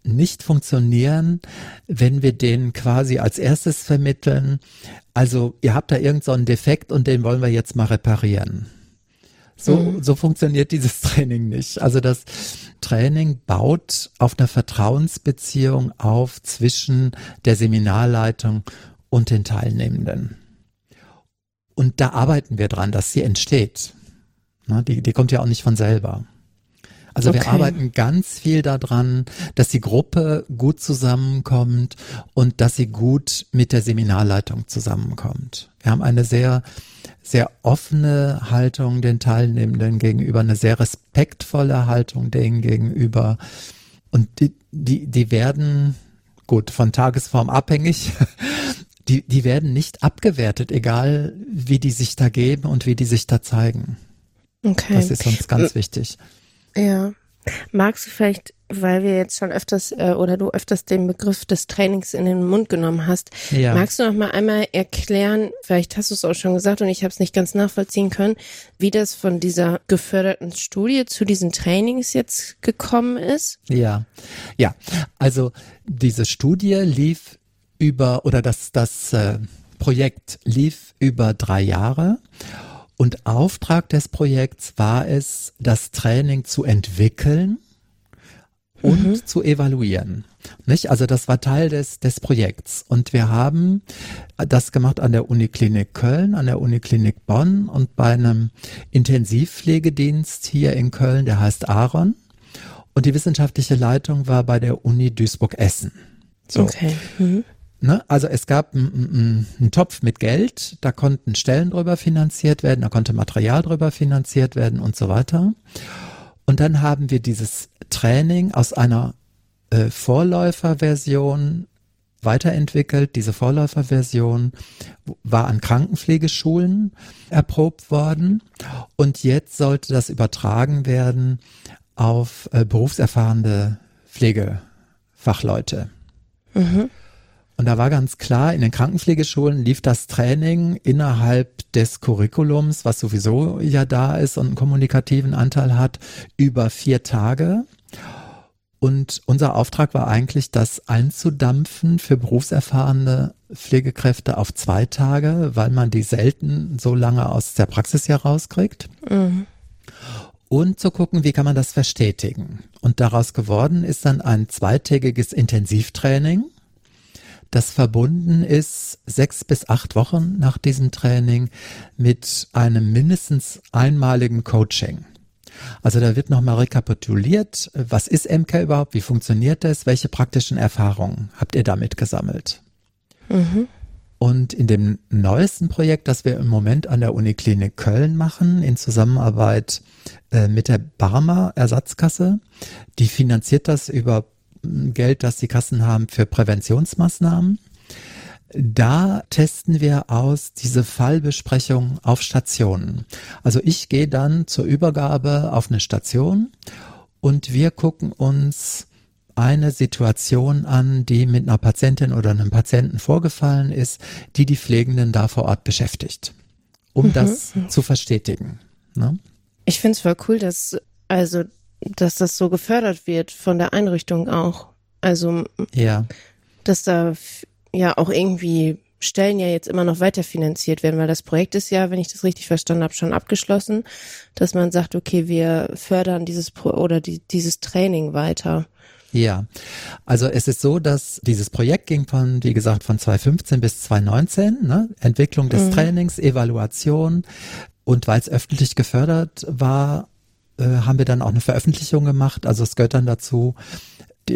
nicht funktionieren, wenn wir den quasi als erstes vermitteln. Also ihr habt da irgendeinen so Defekt und den wollen wir jetzt mal reparieren. So, mhm. so funktioniert dieses Training nicht. Also das Training baut auf einer Vertrauensbeziehung auf zwischen der Seminarleitung und den Teilnehmenden. Und da arbeiten wir dran, dass sie entsteht. Na, die, die kommt ja auch nicht von selber. Also okay. wir arbeiten ganz viel daran, dass die Gruppe gut zusammenkommt und dass sie gut mit der Seminarleitung zusammenkommt. Wir haben eine sehr sehr offene Haltung den Teilnehmenden gegenüber, eine sehr respektvolle Haltung denen gegenüber. Und die, die, die werden, gut, von Tagesform abhängig, die, die werden nicht abgewertet, egal wie die sich da geben und wie die sich da zeigen. Okay. Das ist uns ganz wichtig. Ja. Magst du vielleicht, weil wir jetzt schon öfters äh, oder du öfters den Begriff des Trainings in den Mund genommen hast, ja. magst du noch mal einmal erklären, vielleicht hast du es auch schon gesagt und ich habe es nicht ganz nachvollziehen können, wie das von dieser geförderten Studie zu diesen Trainings jetzt gekommen ist? Ja, ja, also diese Studie lief über oder das das äh, Projekt lief über drei Jahre und Auftrag des Projekts war es, das Training zu entwickeln und mhm. zu evaluieren. Nicht? Also das war Teil des, des Projekts. Und wir haben das gemacht an der Uniklinik Köln, an der Uniklinik Bonn und bei einem Intensivpflegedienst hier in Köln, der heißt Aaron. Und die wissenschaftliche Leitung war bei der Uni Duisburg-Essen. So. Okay. Mhm. Ne? Also es gab einen Topf mit Geld, da konnten Stellen drüber finanziert werden, da konnte Material drüber finanziert werden und so weiter. Und dann haben wir dieses Training aus einer äh, Vorläuferversion weiterentwickelt. Diese Vorläuferversion war an Krankenpflegeschulen erprobt worden und jetzt sollte das übertragen werden auf äh, berufserfahrene Pflegefachleute. Mhm. Und da war ganz klar, in den Krankenpflegeschulen lief das Training innerhalb des Curriculums, was sowieso ja da ist und einen kommunikativen Anteil hat, über vier Tage. Und unser Auftrag war eigentlich, das einzudampfen für berufserfahrene Pflegekräfte auf zwei Tage, weil man die selten so lange aus der Praxis herauskriegt. Mhm. Und zu gucken, wie kann man das verstetigen. Und daraus geworden ist dann ein zweitägiges Intensivtraining das verbunden ist sechs bis acht Wochen nach diesem Training mit einem mindestens einmaligen Coaching. Also da wird nochmal rekapituliert, was ist MK überhaupt, wie funktioniert das, welche praktischen Erfahrungen habt ihr damit gesammelt? Mhm. Und in dem neuesten Projekt, das wir im Moment an der Uniklinik Köln machen, in Zusammenarbeit äh, mit der Barmer Ersatzkasse, die finanziert das über Geld, das die Kassen haben für Präventionsmaßnahmen. Da testen wir aus diese Fallbesprechung auf Stationen. Also ich gehe dann zur Übergabe auf eine Station und wir gucken uns eine Situation an, die mit einer Patientin oder einem Patienten vorgefallen ist, die die Pflegenden da vor Ort beschäftigt, um mhm. das zu verstetigen. Ne? Ich finde es voll cool, dass also dass das so gefördert wird von der Einrichtung auch. Also, ja. dass da ja auch irgendwie Stellen ja jetzt immer noch weiterfinanziert werden, weil das Projekt ist ja, wenn ich das richtig verstanden habe, schon abgeschlossen, dass man sagt, okay, wir fördern dieses Pro oder die, dieses Training weiter. Ja, also es ist so, dass dieses Projekt ging von, wie gesagt, von 2015 bis 2019, ne? Entwicklung des mhm. Trainings, Evaluation und weil es öffentlich gefördert war, äh, haben wir dann auch eine Veröffentlichung gemacht. Also es gehört dann dazu,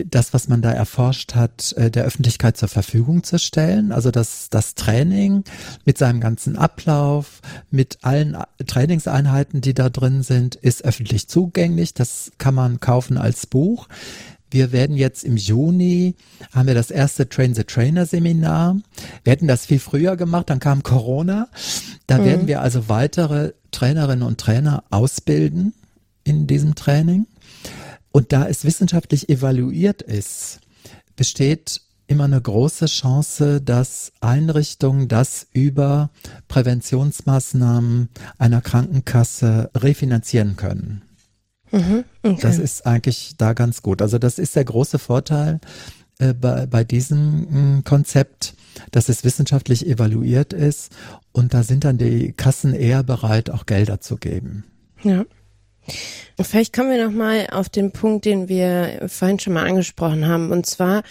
das, was man da erforscht hat, äh, der Öffentlichkeit zur Verfügung zu stellen. Also das, das Training mit seinem ganzen Ablauf, mit allen Trainingseinheiten, die da drin sind, ist öffentlich zugänglich. Das kann man kaufen als Buch. Wir werden jetzt im Juni, haben wir das erste Train the Trainer Seminar. Wir hätten das viel früher gemacht, dann kam Corona. Da mhm. werden wir also weitere Trainerinnen und Trainer ausbilden in diesem Training. Und da es wissenschaftlich evaluiert ist, besteht immer eine große Chance, dass Einrichtungen das über Präventionsmaßnahmen einer Krankenkasse refinanzieren können. Mhm, okay. Das ist eigentlich da ganz gut. Also das ist der große Vorteil äh, bei, bei diesem äh, Konzept, dass es wissenschaftlich evaluiert ist und da sind dann die Kassen eher bereit, auch Gelder zu geben. Ja. Vielleicht kommen wir noch mal auf den Punkt, den wir vorhin schon mal angesprochen haben, und zwar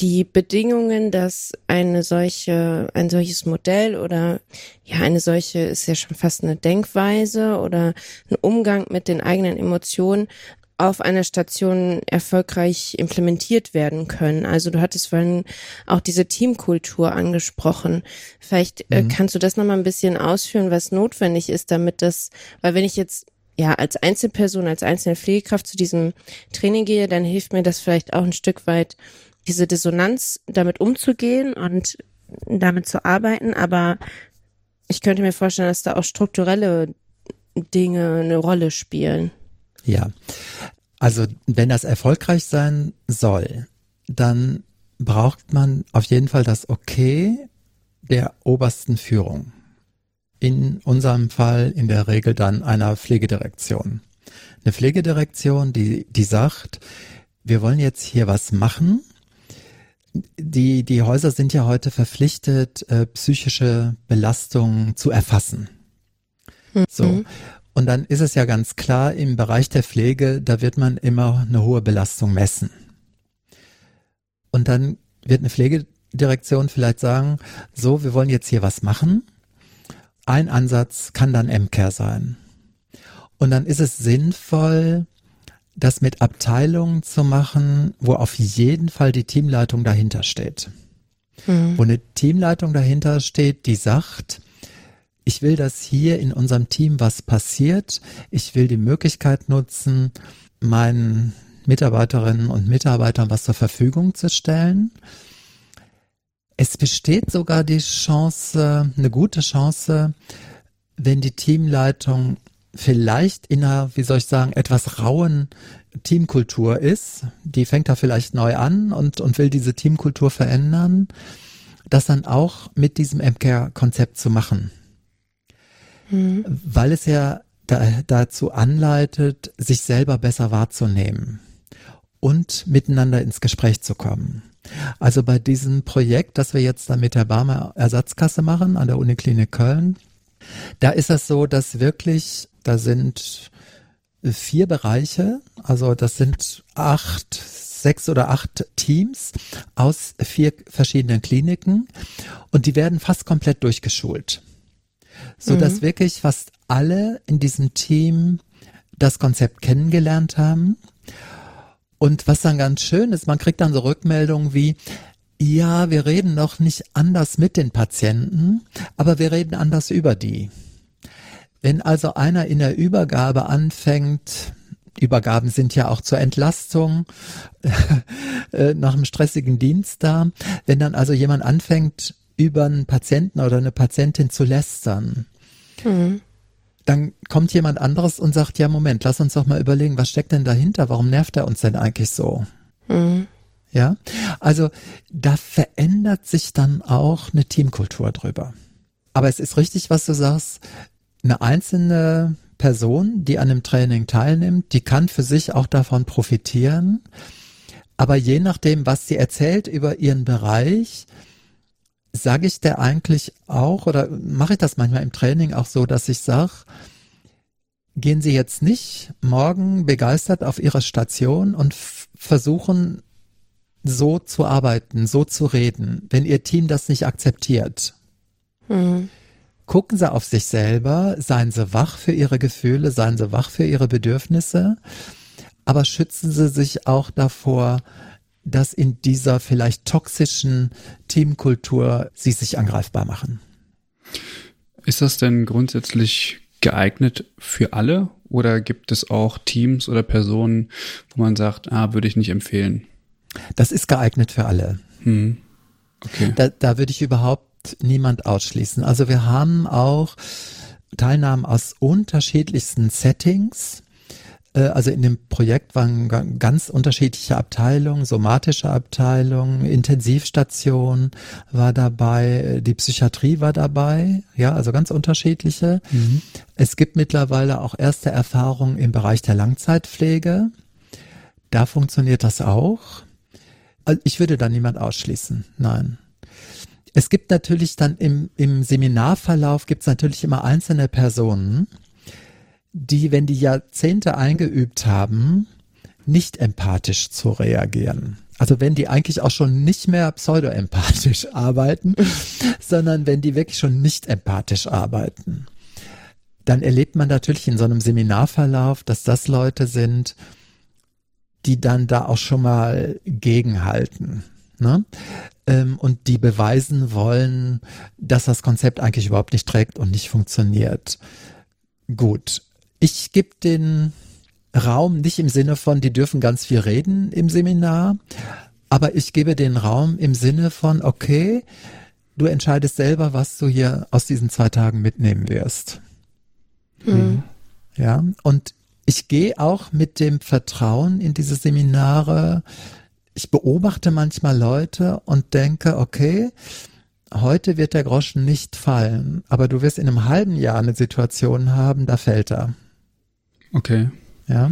die Bedingungen, dass eine solche, ein solches Modell oder ja, eine solche ist ja schon fast eine Denkweise oder ein Umgang mit den eigenen Emotionen auf einer Station erfolgreich implementiert werden können. Also du hattest vorhin auch diese Teamkultur angesprochen. Vielleicht äh, mhm. kannst du das nochmal ein bisschen ausführen, was notwendig ist, damit das, weil wenn ich jetzt ja, als Einzelperson, als einzelne Pflegekraft zu diesem Training gehe, dann hilft mir das vielleicht auch ein Stück weit, diese Dissonanz damit umzugehen und damit zu arbeiten. Aber ich könnte mir vorstellen, dass da auch strukturelle Dinge eine Rolle spielen. Ja, also wenn das erfolgreich sein soll, dann braucht man auf jeden Fall das Okay der obersten Führung in unserem Fall in der Regel dann einer Pflegedirektion. Eine Pflegedirektion, die, die sagt, wir wollen jetzt hier was machen. Die, die Häuser sind ja heute verpflichtet, äh, psychische Belastungen zu erfassen. Mhm. So. Und dann ist es ja ganz klar, im Bereich der Pflege, da wird man immer eine hohe Belastung messen. Und dann wird eine Pflegedirektion vielleicht sagen, so, wir wollen jetzt hier was machen ein Ansatz kann dann MCARE sein. Und dann ist es sinnvoll, das mit Abteilungen zu machen, wo auf jeden Fall die Teamleitung dahinter steht. mhm. wo eine Teamleitung dahinter steht, die sagt, ich will, dass hier in unserem Team was passiert. Ich will die Möglichkeit nutzen, meinen Mitarbeiterinnen und Mitarbeitern was zur Verfügung zu stellen. Es besteht sogar die Chance, eine gute Chance, wenn die Teamleitung vielleicht in einer, wie soll ich sagen, etwas rauen Teamkultur ist, die fängt da vielleicht neu an und, und will diese Teamkultur verändern, das dann auch mit diesem MCare-Konzept zu machen. Mhm. Weil es ja da, dazu anleitet, sich selber besser wahrzunehmen und miteinander ins Gespräch zu kommen. Also bei diesem Projekt, das wir jetzt dann mit der Barmer Ersatzkasse machen an der Uniklinik Köln, da ist es so, dass wirklich, da sind vier Bereiche, also das sind acht, sechs oder acht Teams aus vier verschiedenen Kliniken und die werden fast komplett durchgeschult. So dass mhm. wirklich fast alle in diesem Team das Konzept kennengelernt haben. Und was dann ganz schön ist, man kriegt dann so Rückmeldungen wie, ja, wir reden noch nicht anders mit den Patienten, aber wir reden anders über die. Wenn also einer in der Übergabe anfängt, Übergaben sind ja auch zur Entlastung äh, nach einem stressigen Dienst da, wenn dann also jemand anfängt, über einen Patienten oder eine Patientin zu lästern, mhm. Dann kommt jemand anderes und sagt, ja, Moment, lass uns doch mal überlegen, was steckt denn dahinter? Warum nervt er uns denn eigentlich so? Mhm. Ja, also da verändert sich dann auch eine Teamkultur drüber. Aber es ist richtig, was du sagst. Eine einzelne Person, die an einem Training teilnimmt, die kann für sich auch davon profitieren. Aber je nachdem, was sie erzählt über ihren Bereich, sage ich der eigentlich auch oder mache ich das manchmal im Training auch so, dass ich sage, gehen Sie jetzt nicht morgen begeistert auf Ihre Station und versuchen so zu arbeiten, so zu reden, wenn Ihr Team das nicht akzeptiert. Mhm. Gucken Sie auf sich selber, seien Sie wach für Ihre Gefühle, seien Sie wach für Ihre Bedürfnisse, aber schützen Sie sich auch davor, dass in dieser vielleicht toxischen Teamkultur Sie sich angreifbar machen. Ist das denn grundsätzlich geeignet für alle oder gibt es auch Teams oder Personen, wo man sagt, ah, würde ich nicht empfehlen? Das ist geeignet für alle. Hm. Okay. Da, da würde ich überhaupt niemand ausschließen. Also wir haben auch Teilnahmen aus unterschiedlichsten Settings. Äh, also in dem Projekt waren ganz unterschiedliche Abteilungen, somatische Abteilung, Intensivstation war dabei, die Psychiatrie war dabei, ja, also ganz unterschiedliche. Mhm. Es gibt mittlerweile auch erste Erfahrungen im Bereich der Langzeitpflege. Da funktioniert das auch. Also ich würde da niemand ausschließen, nein. Es gibt natürlich dann im, im Seminarverlauf gibt es natürlich immer einzelne Personen, die, wenn die Jahrzehnte eingeübt haben, nicht empathisch zu reagieren. Also wenn die eigentlich auch schon nicht mehr pseudoempathisch arbeiten, sondern wenn die wirklich schon nicht empathisch arbeiten, dann erlebt man natürlich in so einem Seminarverlauf, dass das Leute sind, die dann da auch schon mal gegenhalten. Ne? Ähm, und die beweisen wollen, dass das Konzept eigentlich überhaupt nicht trägt und nicht funktioniert. Gut, ich gebe den Raum nicht im Sinne von, die dürfen ganz viel reden im Seminar, aber ich gebe den Raum im Sinne von, okay, du entscheidest selber, was du hier aus diesen zwei Tagen mitnehmen wirst. Mhm. Ja, und ich gehe auch mit dem Vertrauen in diese Seminare. Ich beobachte manchmal Leute und denke, okay, heute wird der Groschen nicht fallen, aber du wirst in einem halben Jahr eine Situation haben, da fällt er. Okay. Ja.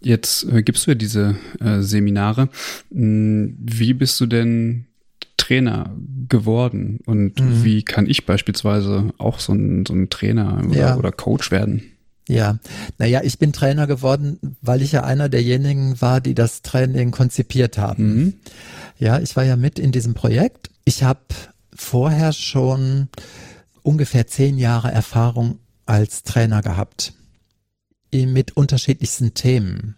Jetzt äh, gibst du ja diese äh, Seminare. Hm, wie bist du denn Trainer geworden und mhm. wie kann ich beispielsweise auch so ein, so ein Trainer oder, ja. oder Coach werden? Ja, naja, ich bin Trainer geworden, weil ich ja einer derjenigen war, die das Training konzipiert haben. Mhm. Ja, ich war ja mit in diesem Projekt. Ich habe vorher schon ungefähr zehn Jahre Erfahrung als Trainer gehabt mit unterschiedlichsten Themen.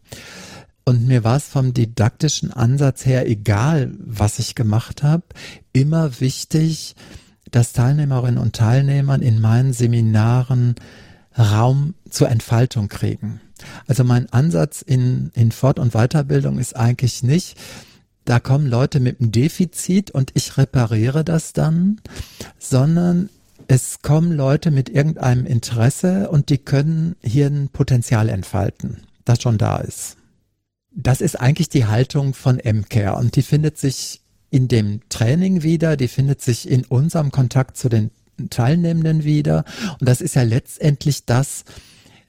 Und mir war es vom didaktischen Ansatz her, egal was ich gemacht habe, immer wichtig, dass Teilnehmerinnen und Teilnehmern in meinen Seminaren Raum zur Entfaltung kriegen. Also mein Ansatz in, in Fort- und Weiterbildung ist eigentlich nicht, da kommen Leute mit einem Defizit und ich repariere das dann, sondern es kommen Leute mit irgendeinem Interesse und die können hier ein Potenzial entfalten, das schon da ist. Das ist eigentlich die Haltung von MCare und die findet sich in dem Training wieder, die findet sich in unserem Kontakt zu den Teilnehmenden wieder. Und das ist ja letztendlich das,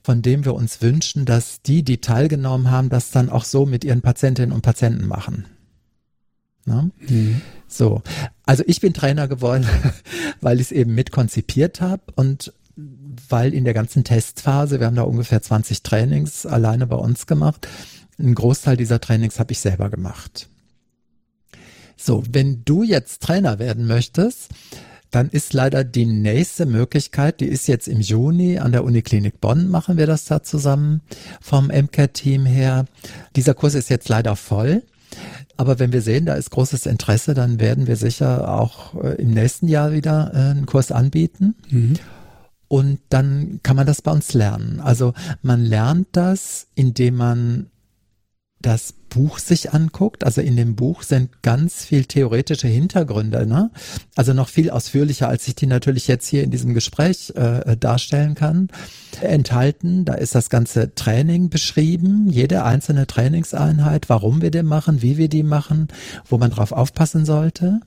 von dem wir uns wünschen, dass die, die teilgenommen haben, das dann auch so mit ihren Patientinnen und Patienten machen. Mhm. So, also ich bin Trainer geworden, weil ich es eben mitkonzipiert habe und weil in der ganzen Testphase, wir haben da ungefähr 20 Trainings alleine bei uns gemacht, ein Großteil dieser Trainings habe ich selber gemacht. So, wenn du jetzt Trainer werden möchtest, dann ist leider die nächste Möglichkeit, die ist jetzt im Juni an der Uniklinik Bonn, machen wir das da zusammen vom MCAT-Team her. Dieser Kurs ist jetzt leider voll. Aber wenn wir sehen, da ist großes Interesse, dann werden wir sicher auch äh, im nächsten Jahr wieder äh, einen Kurs anbieten. Mhm. Und dann kann man das bei uns lernen. Also man lernt das, indem man das Buch sich anguckt, also in dem Buch sind ganz viel theoretische Hintergründe, ne? also noch viel ausführlicher, als ich die natürlich jetzt hier in diesem Gespräch äh, darstellen kann, enthalten. Da ist das ganze Training beschrieben, jede einzelne Trainingseinheit, warum wir die machen, wie wir die machen, wo man drauf aufpassen sollte.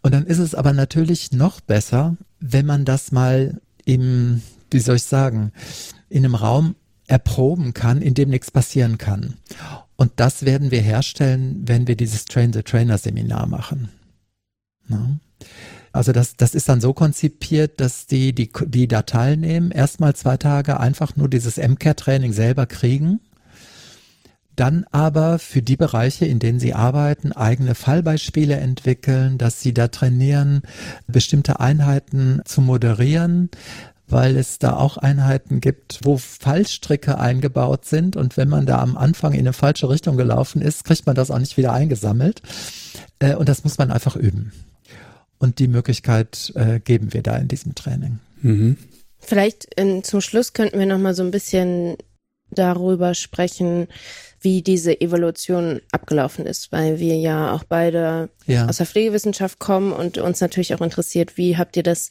Und dann ist es aber natürlich noch besser, wenn man das mal im, wie soll ich sagen, in einem Raum erproben kann, in dem nichts passieren kann. Und das werden wir herstellen, wenn wir dieses Train the Trainer Seminar machen. Ja. Also das, das ist dann so konzipiert, dass die, die, die da teilnehmen, erstmal zwei Tage einfach nur dieses MCAT-Training selber kriegen, dann aber für die Bereiche, in denen sie arbeiten, eigene Fallbeispiele entwickeln, dass sie da trainieren, bestimmte Einheiten zu moderieren, weil es da auch Einheiten gibt, wo Fallstricke eingebaut sind und wenn man da am Anfang in eine falsche Richtung gelaufen ist, kriegt man das auch nicht wieder eingesammelt. Äh, und das muss man einfach üben. Und die Möglichkeit äh, geben wir da in diesem Training. Mhm. Vielleicht in, zum Schluss könnten wir noch mal so ein bisschen darüber sprechen, wie diese Evolution abgelaufen ist, weil wir ja auch beide ja. aus der Pflegewissenschaft kommen und uns natürlich auch interessiert, wie habt ihr das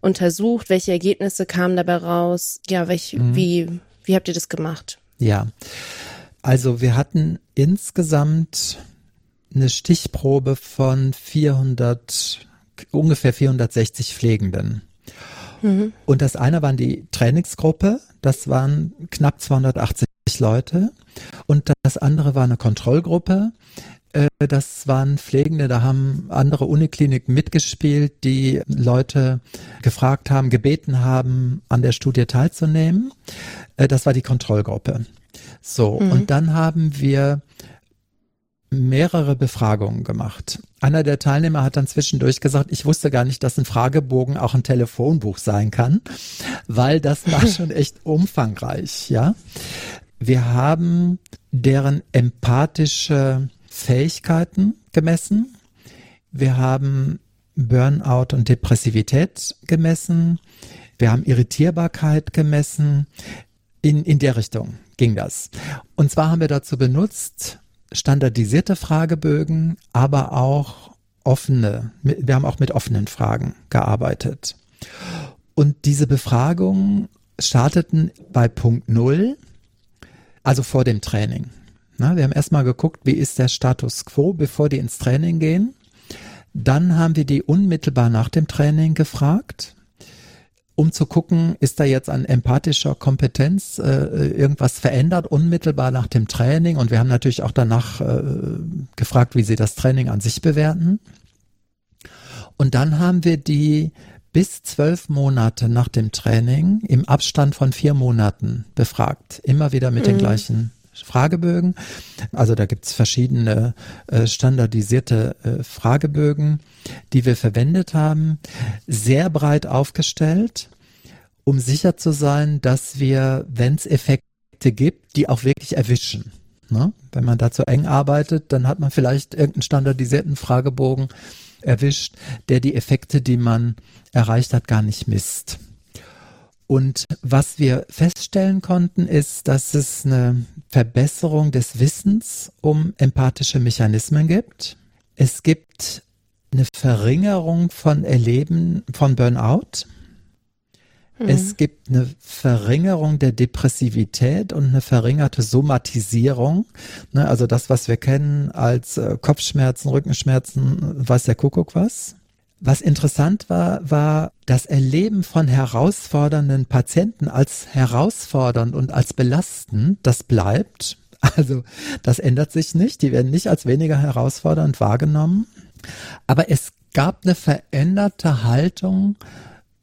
untersucht, welche Ergebnisse kamen dabei raus, ja, welch, mhm. wie, wie habt ihr das gemacht? Ja, also wir hatten insgesamt eine Stichprobe von 400, ungefähr 460 Pflegenden. Mhm. Und das eine waren die Trainingsgruppe, das waren knapp 280 Leute. Und das andere war eine Kontrollgruppe. Äh, das waren Pflegende, da haben andere Unikliniken mitgespielt, die Leute gefragt haben, gebeten haben, an der Studie teilzunehmen. Äh, das war die Kontrollgruppe. So, mhm. und dann haben wir mehrere Befragungen gemacht. Einer der Teilnehmer hat dann zwischendurch gesagt, ich wusste gar nicht, dass ein Fragebogen auch ein Telefonbuch sein kann, weil das war schon echt umfangreich, ja. Wir haben deren empathische Fähigkeiten gemessen. Wir haben Burnout und Depressivität gemessen. Wir haben Irritierbarkeit gemessen. In, in der Richtung ging das. Und zwar haben wir dazu benutzt standardisierte Fragebögen, aber auch offene. Wir haben auch mit offenen Fragen gearbeitet. Und diese Befragungen starteten bei Punkt Null also vor dem Training. Na, wir haben erstmal geguckt, wie ist der Status quo, bevor die ins Training gehen. Dann haben wir die unmittelbar nach dem Training gefragt, um zu gucken, ist da jetzt an empathischer Kompetenz äh, irgendwas verändert, unmittelbar nach dem Training. Und wir haben natürlich auch danach äh, gefragt, wie sie das Training an sich bewerten. Und dann haben wir die bis zwölf Monate nach dem Training im Abstand von vier Monaten befragt. Immer wieder mit mhm. den gleichen Fragebögen. Also da gibt's verschiedene äh, standardisierte äh, Fragebögen, die wir verwendet haben. Sehr breit aufgestellt, um sicher zu sein, dass wir, wenn es Effekte gibt, die auch wirklich erwischen. Ne? Wenn man da zu eng arbeitet, dann hat man vielleicht irgendeinen standardisierten Fragebogen erwischt, der die Effekte, die man erreicht hat, gar nicht misst. Und was wir feststellen konnten, ist, dass es eine Verbesserung des Wissens um empathische Mechanismen gibt. Es gibt eine Verringerung von Erleben von Burnout. Mhm. Es gibt eine Verringerung der Depressivität und eine verringerte Somatisierung. Ne, also das, was wir kennen als äh, Kopfschmerzen, Rückenschmerzen, weiß der Kuckuck was. Was interessant war, war das Erleben von herausfordernden Patienten als herausfordernd und als belastend. Das bleibt. Also das ändert sich nicht. Die werden nicht als weniger herausfordernd wahrgenommen. Aber es gab eine veränderte Haltung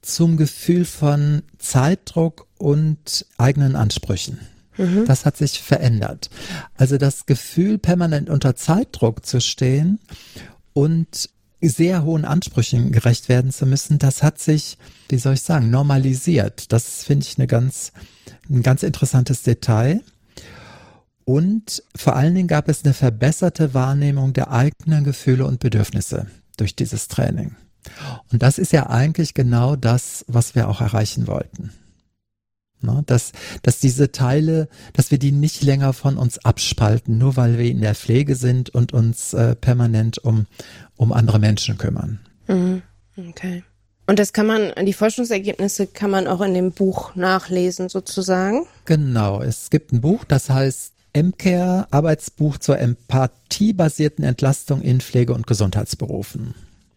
zum Gefühl von Zeitdruck und eigenen Ansprüchen. Mhm. Das hat sich verändert. Also das Gefühl, permanent unter Zeitdruck zu stehen und sehr hohen Ansprüchen gerecht werden zu müssen, das hat sich, wie soll ich sagen, normalisiert. Das finde ich eine ganz, ein ganz interessantes Detail. Und vor allen Dingen gab es eine verbesserte Wahrnehmung der eigenen Gefühle und Bedürfnisse durch dieses Training. Und das ist ja eigentlich genau das, was wir auch erreichen wollten. Ne, dass, dass diese Teile, dass wir die nicht länger von uns abspalten, nur weil wir in der Pflege sind und uns äh, permanent um, um andere Menschen kümmern. Mhm. Okay. Und das kann man, die Forschungsergebnisse kann man auch in dem Buch nachlesen, sozusagen? Genau. Es gibt ein Buch, das heißt MCare, Arbeitsbuch zur empathiebasierten Entlastung in Pflege- und Gesundheitsberufen.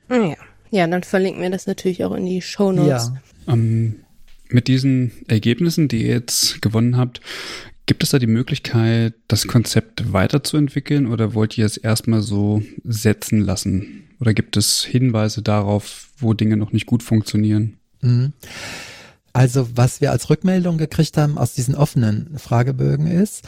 Ah ja. Ja, dann verlinken wir das natürlich auch in die Show Notes. Ja. Ähm, mit diesen Ergebnissen, die ihr jetzt gewonnen habt, gibt es da die Möglichkeit, das Konzept weiterzuentwickeln oder wollt ihr es erstmal so setzen lassen? Oder gibt es Hinweise darauf, wo Dinge noch nicht gut funktionieren? Mhm. Also was wir als Rückmeldung gekriegt haben aus diesen offenen Fragebögen ist,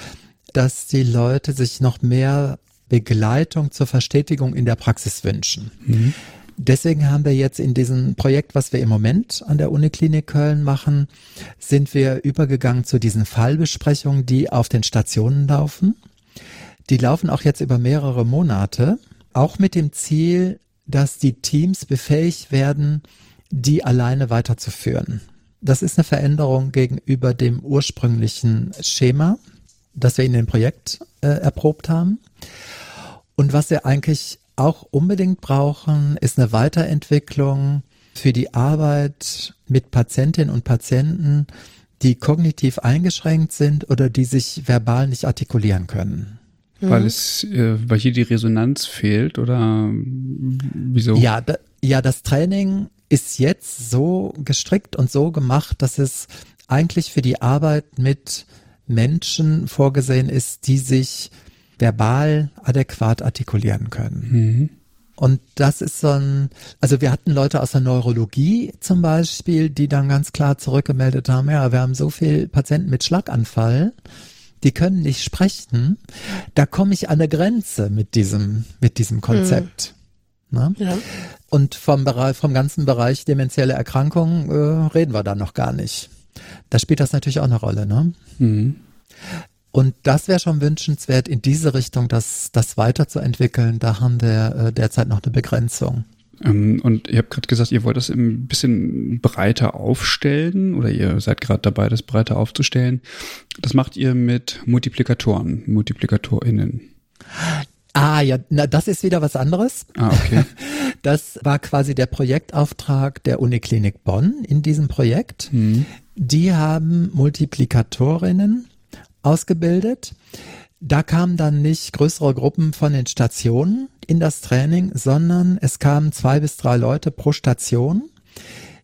dass die Leute sich noch mehr Begleitung zur Verstetigung in der Praxis wünschen. Mhm. Deswegen haben wir jetzt in diesem Projekt, was wir im Moment an der Uniklinik Köln machen, sind wir übergegangen zu diesen Fallbesprechungen, die auf den Stationen laufen. Die laufen auch jetzt über mehrere Monate, auch mit dem Ziel, dass die Teams befähigt werden, die alleine weiterzuführen. Das ist eine Veränderung gegenüber dem ursprünglichen Schema, das wir in dem Projekt äh, erprobt haben. Und was wir eigentlich auch unbedingt brauchen, ist eine Weiterentwicklung für die Arbeit mit Patientinnen und Patienten, die kognitiv eingeschränkt sind oder die sich verbal nicht artikulieren können. Weil es, äh, weil hier die Resonanz fehlt oder wieso? Ja, da, ja, das Training ist jetzt so gestrickt und so gemacht, dass es eigentlich für die Arbeit mit Menschen vorgesehen ist, die sich verbal adäquat artikulieren können. Mhm. Und das ist so ein, also wir hatten Leute aus der Neurologie zum Beispiel, die dann ganz klar zurückgemeldet haben, ja, wir haben so viele Patienten mit Schlaganfall, die können nicht sprechen. Da komme ich an eine Grenze mit diesem, mit diesem Konzept. Mhm. Ja. Und vom Bereich, vom ganzen Bereich demenzielle Erkrankungen äh, reden wir da noch gar nicht. Da spielt das natürlich auch eine Rolle, ne? Mhm. Und das wäre schon wünschenswert, in diese Richtung das, das weiterzuentwickeln. Da haben wir äh, derzeit noch eine Begrenzung. Ähm, und ihr habt gerade gesagt, ihr wollt das ein bisschen breiter aufstellen oder ihr seid gerade dabei, das breiter aufzustellen. Das macht ihr mit Multiplikatoren, MultiplikatorInnen. Ah, ja, na, das ist wieder was anderes. Ah, okay. Das war quasi der Projektauftrag der Uniklinik Bonn in diesem Projekt. Mhm. Die haben Multiplikatorinnen ausgebildet. Da kamen dann nicht größere Gruppen von den Stationen in das Training, sondern es kamen zwei bis drei Leute pro Station,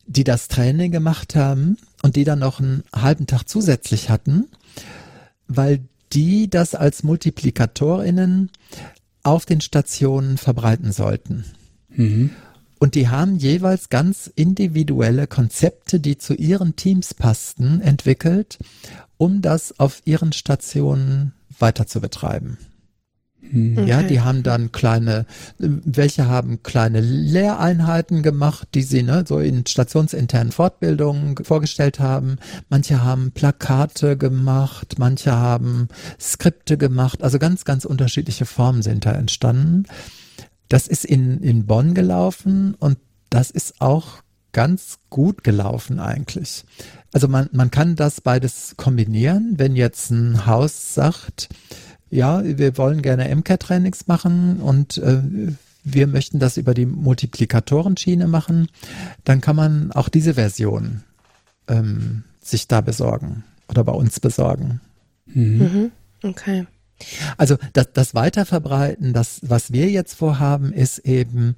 die das Training gemacht haben und die dann noch einen halben Tag zusätzlich hatten, weil die das als Multiplikatorinnen auf den Stationen verbreiten sollten. Mhm. Und die haben jeweils ganz individuelle Konzepte, die zu ihren Teams passten, entwickelt um das auf ihren Stationen weiter zu betreiben. Okay. Ja, die haben dann kleine, welche haben kleine Lehreinheiten gemacht, die sie ne, so in stationsinternen Fortbildungen vorgestellt haben. Manche haben Plakate gemacht, manche haben Skripte gemacht. Also ganz, ganz unterschiedliche Formen sind da entstanden. Das ist in, in Bonn gelaufen und das ist auch ganz gut gelaufen eigentlich. Also man, man kann das beides kombinieren, wenn jetzt ein Haus sagt, ja, wir wollen gerne MCAT-Trainings machen und äh, wir möchten das über die Multiplikatorenschiene machen, dann kann man auch diese Version ähm, sich da besorgen oder bei uns besorgen. Mhm. Mhm. Okay. Also das, das Weiterverbreiten, das, was wir jetzt vorhaben, ist eben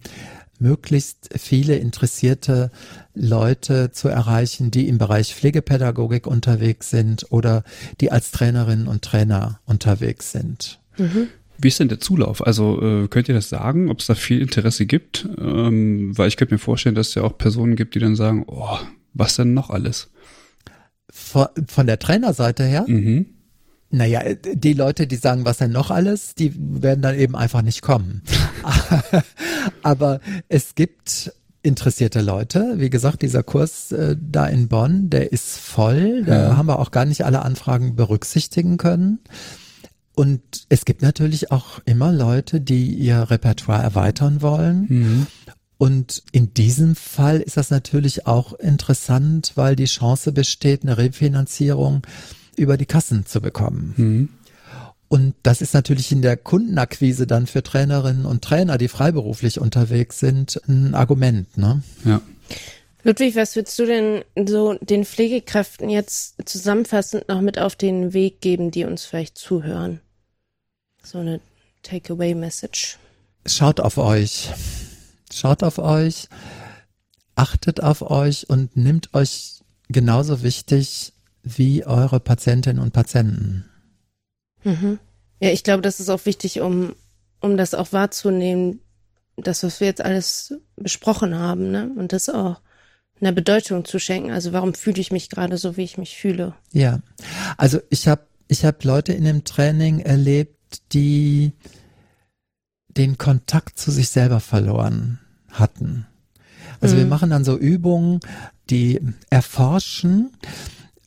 möglichst viele interessierte Leute zu erreichen, die im Bereich Pflegepädagogik unterwegs sind oder die als Trainerinnen und Trainer unterwegs sind. Mhm. Wie ist denn der Zulauf? Also äh, könnt ihr das sagen, ob es da viel Interesse gibt? Ähm, weil ich könnte mir vorstellen, dass es ja auch Personen gibt, die dann sagen, oh, was denn noch alles? Von, von der Trainerseite her? Mhm. Naja, die Leute, die sagen, was denn noch alles, die werden dann eben einfach nicht kommen. Aber es gibt interessierte Leute. Wie gesagt, dieser Kurs äh, da in Bonn, der ist voll. Da ja. haben wir auch gar nicht alle Anfragen berücksichtigen können. Und es gibt natürlich auch immer Leute, die ihr Repertoire erweitern wollen. Mhm. Und in diesem Fall ist das natürlich auch interessant, weil die Chance besteht, eine Refinanzierung über die Kassen zu bekommen. Mhm. Und das ist natürlich in der Kundenakquise dann für Trainerinnen und Trainer, die freiberuflich unterwegs sind, ein Argument. Ne? Ja. Ludwig, was würdest du denn so den Pflegekräften jetzt zusammenfassend noch mit auf den Weg geben, die uns vielleicht zuhören? So eine Takeaway-Message. Schaut auf euch. Schaut auf euch. Achtet auf euch und nimmt euch genauso wichtig wie eure Patientinnen und Patienten. Mhm. Ja, ich glaube, das ist auch wichtig, um, um das auch wahrzunehmen, das, was wir jetzt alles besprochen haben, ne? Und das auch eine Bedeutung zu schenken. Also warum fühle ich mich gerade so, wie ich mich fühle? Ja, also ich habe ich hab Leute in dem Training erlebt, die den Kontakt zu sich selber verloren hatten. Also mhm. wir machen dann so Übungen, die erforschen,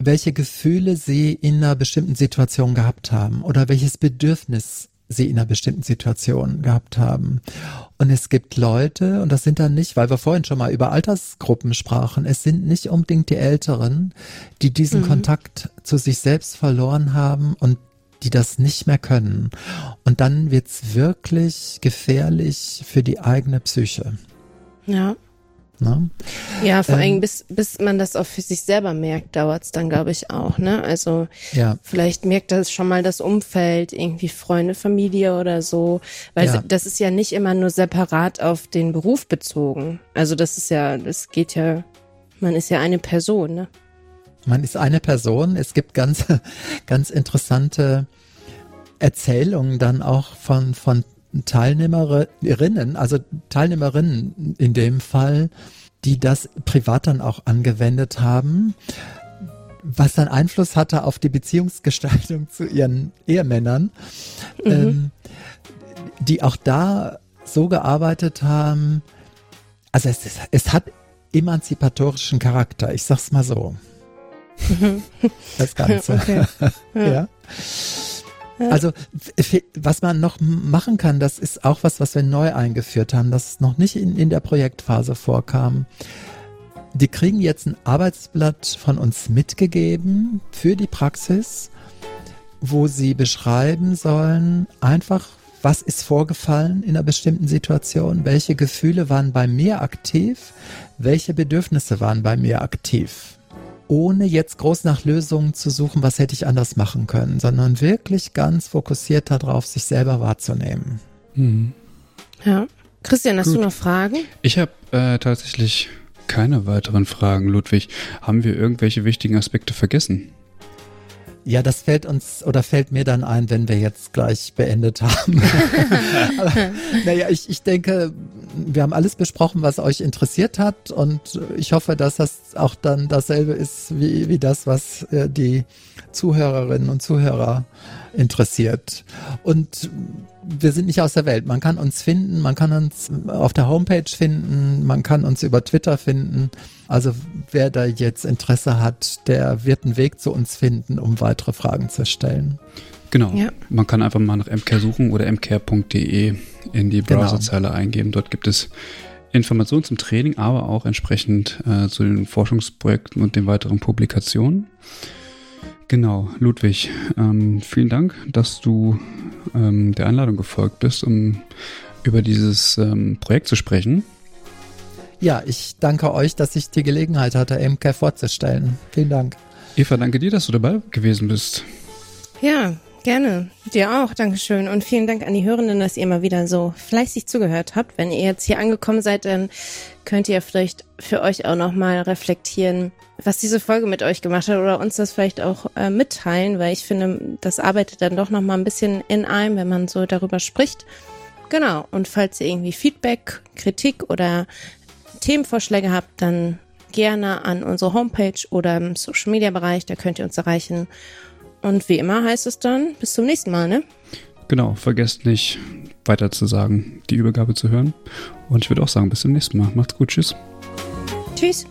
welche Gefühle sie in einer bestimmten Situation gehabt haben oder welches Bedürfnis sie in einer bestimmten Situation gehabt haben. Und es gibt Leute, und das sind dann nicht, weil wir vorhin schon mal über Altersgruppen sprachen, es sind nicht unbedingt die Älteren, die diesen mhm. Kontakt zu sich selbst verloren haben und die das nicht mehr können. Und dann wird's wirklich gefährlich für die eigene Psyche. Ja. Ne? Ja, vor ähm, allem bis, bis man das auch für sich selber merkt, dauert's dann, glaube ich, auch. Ne? Also ja. vielleicht merkt das schon mal das Umfeld, irgendwie Freunde, Familie oder so. Weil ja. das ist ja nicht immer nur separat auf den Beruf bezogen. Also das ist ja, das geht ja, man ist ja eine Person, ne? Man ist eine Person. Es gibt ganz, ganz interessante Erzählungen dann auch von, von Teilnehmerinnen, also Teilnehmerinnen in dem Fall, die das privat dann auch angewendet haben, was dann Einfluss hatte auf die Beziehungsgestaltung zu ihren Ehemännern, mhm. ähm, die auch da so gearbeitet haben. Also es, ist, es hat emanzipatorischen Charakter, ich sag's mal so. Mhm. Das Ganze. Okay. ja. ja. Also was man noch machen kann, das ist auch was, was wir neu eingeführt haben, das noch nicht in, in der Projektphase vorkam. Die kriegen jetzt ein Arbeitsblatt von uns mitgegeben für die Praxis, wo sie beschreiben sollen, einfach, was ist vorgefallen in einer bestimmten Situation, welche Gefühle waren bei mir aktiv, welche Bedürfnisse waren bei mir aktiv ohne jetzt groß nach Lösungen zu suchen, was hätte ich anders machen können, sondern wirklich ganz fokussiert darauf, sich selber wahrzunehmen. Mhm. Ja. Christian, hast Gut. du noch Fragen? Ich habe äh, tatsächlich keine weiteren Fragen, Ludwig. Haben wir irgendwelche wichtigen Aspekte vergessen? Ja, das fällt uns oder fällt mir dann ein, wenn wir jetzt gleich beendet haben. Aber, naja, ich, ich denke, wir haben alles besprochen, was euch interessiert hat und ich hoffe, dass das auch dann dasselbe ist wie, wie das, was äh, die Zuhörerinnen und Zuhörer interessiert. Und wir sind nicht aus der Welt. Man kann uns finden, man kann uns auf der Homepage finden, man kann uns über Twitter finden. Also wer da jetzt Interesse hat, der wird einen Weg zu uns finden, um weitere Fragen zu stellen. Genau. Ja. Man kann einfach mal nach mcare suchen oder mcare.de in die genau. Browserzeile genau. eingeben. Dort gibt es Informationen zum Training, aber auch entsprechend äh, zu den Forschungsprojekten und den weiteren Publikationen. Genau, Ludwig, ähm, vielen Dank, dass du ähm, der Einladung gefolgt bist, um über dieses ähm, Projekt zu sprechen. Ja, ich danke euch, dass ich die Gelegenheit hatte, MK vorzustellen. Vielen Dank. Eva, danke dir, dass du dabei gewesen bist. Ja, Gerne. Dir auch. Dankeschön. Und vielen Dank an die Hörenden, dass ihr mal wieder so fleißig zugehört habt. Wenn ihr jetzt hier angekommen seid, dann könnt ihr vielleicht für euch auch nochmal reflektieren, was diese Folge mit euch gemacht hat oder uns das vielleicht auch äh, mitteilen, weil ich finde, das arbeitet dann doch nochmal ein bisschen in einem, wenn man so darüber spricht. Genau. Und falls ihr irgendwie Feedback, Kritik oder Themenvorschläge habt, dann gerne an unsere Homepage oder im Social Media Bereich, da könnt ihr uns erreichen. Und wie immer heißt es dann, bis zum nächsten Mal, ne? Genau, vergesst nicht weiter zu sagen, die Übergabe zu hören. Und ich würde auch sagen, bis zum nächsten Mal. Macht's gut, tschüss. Tschüss.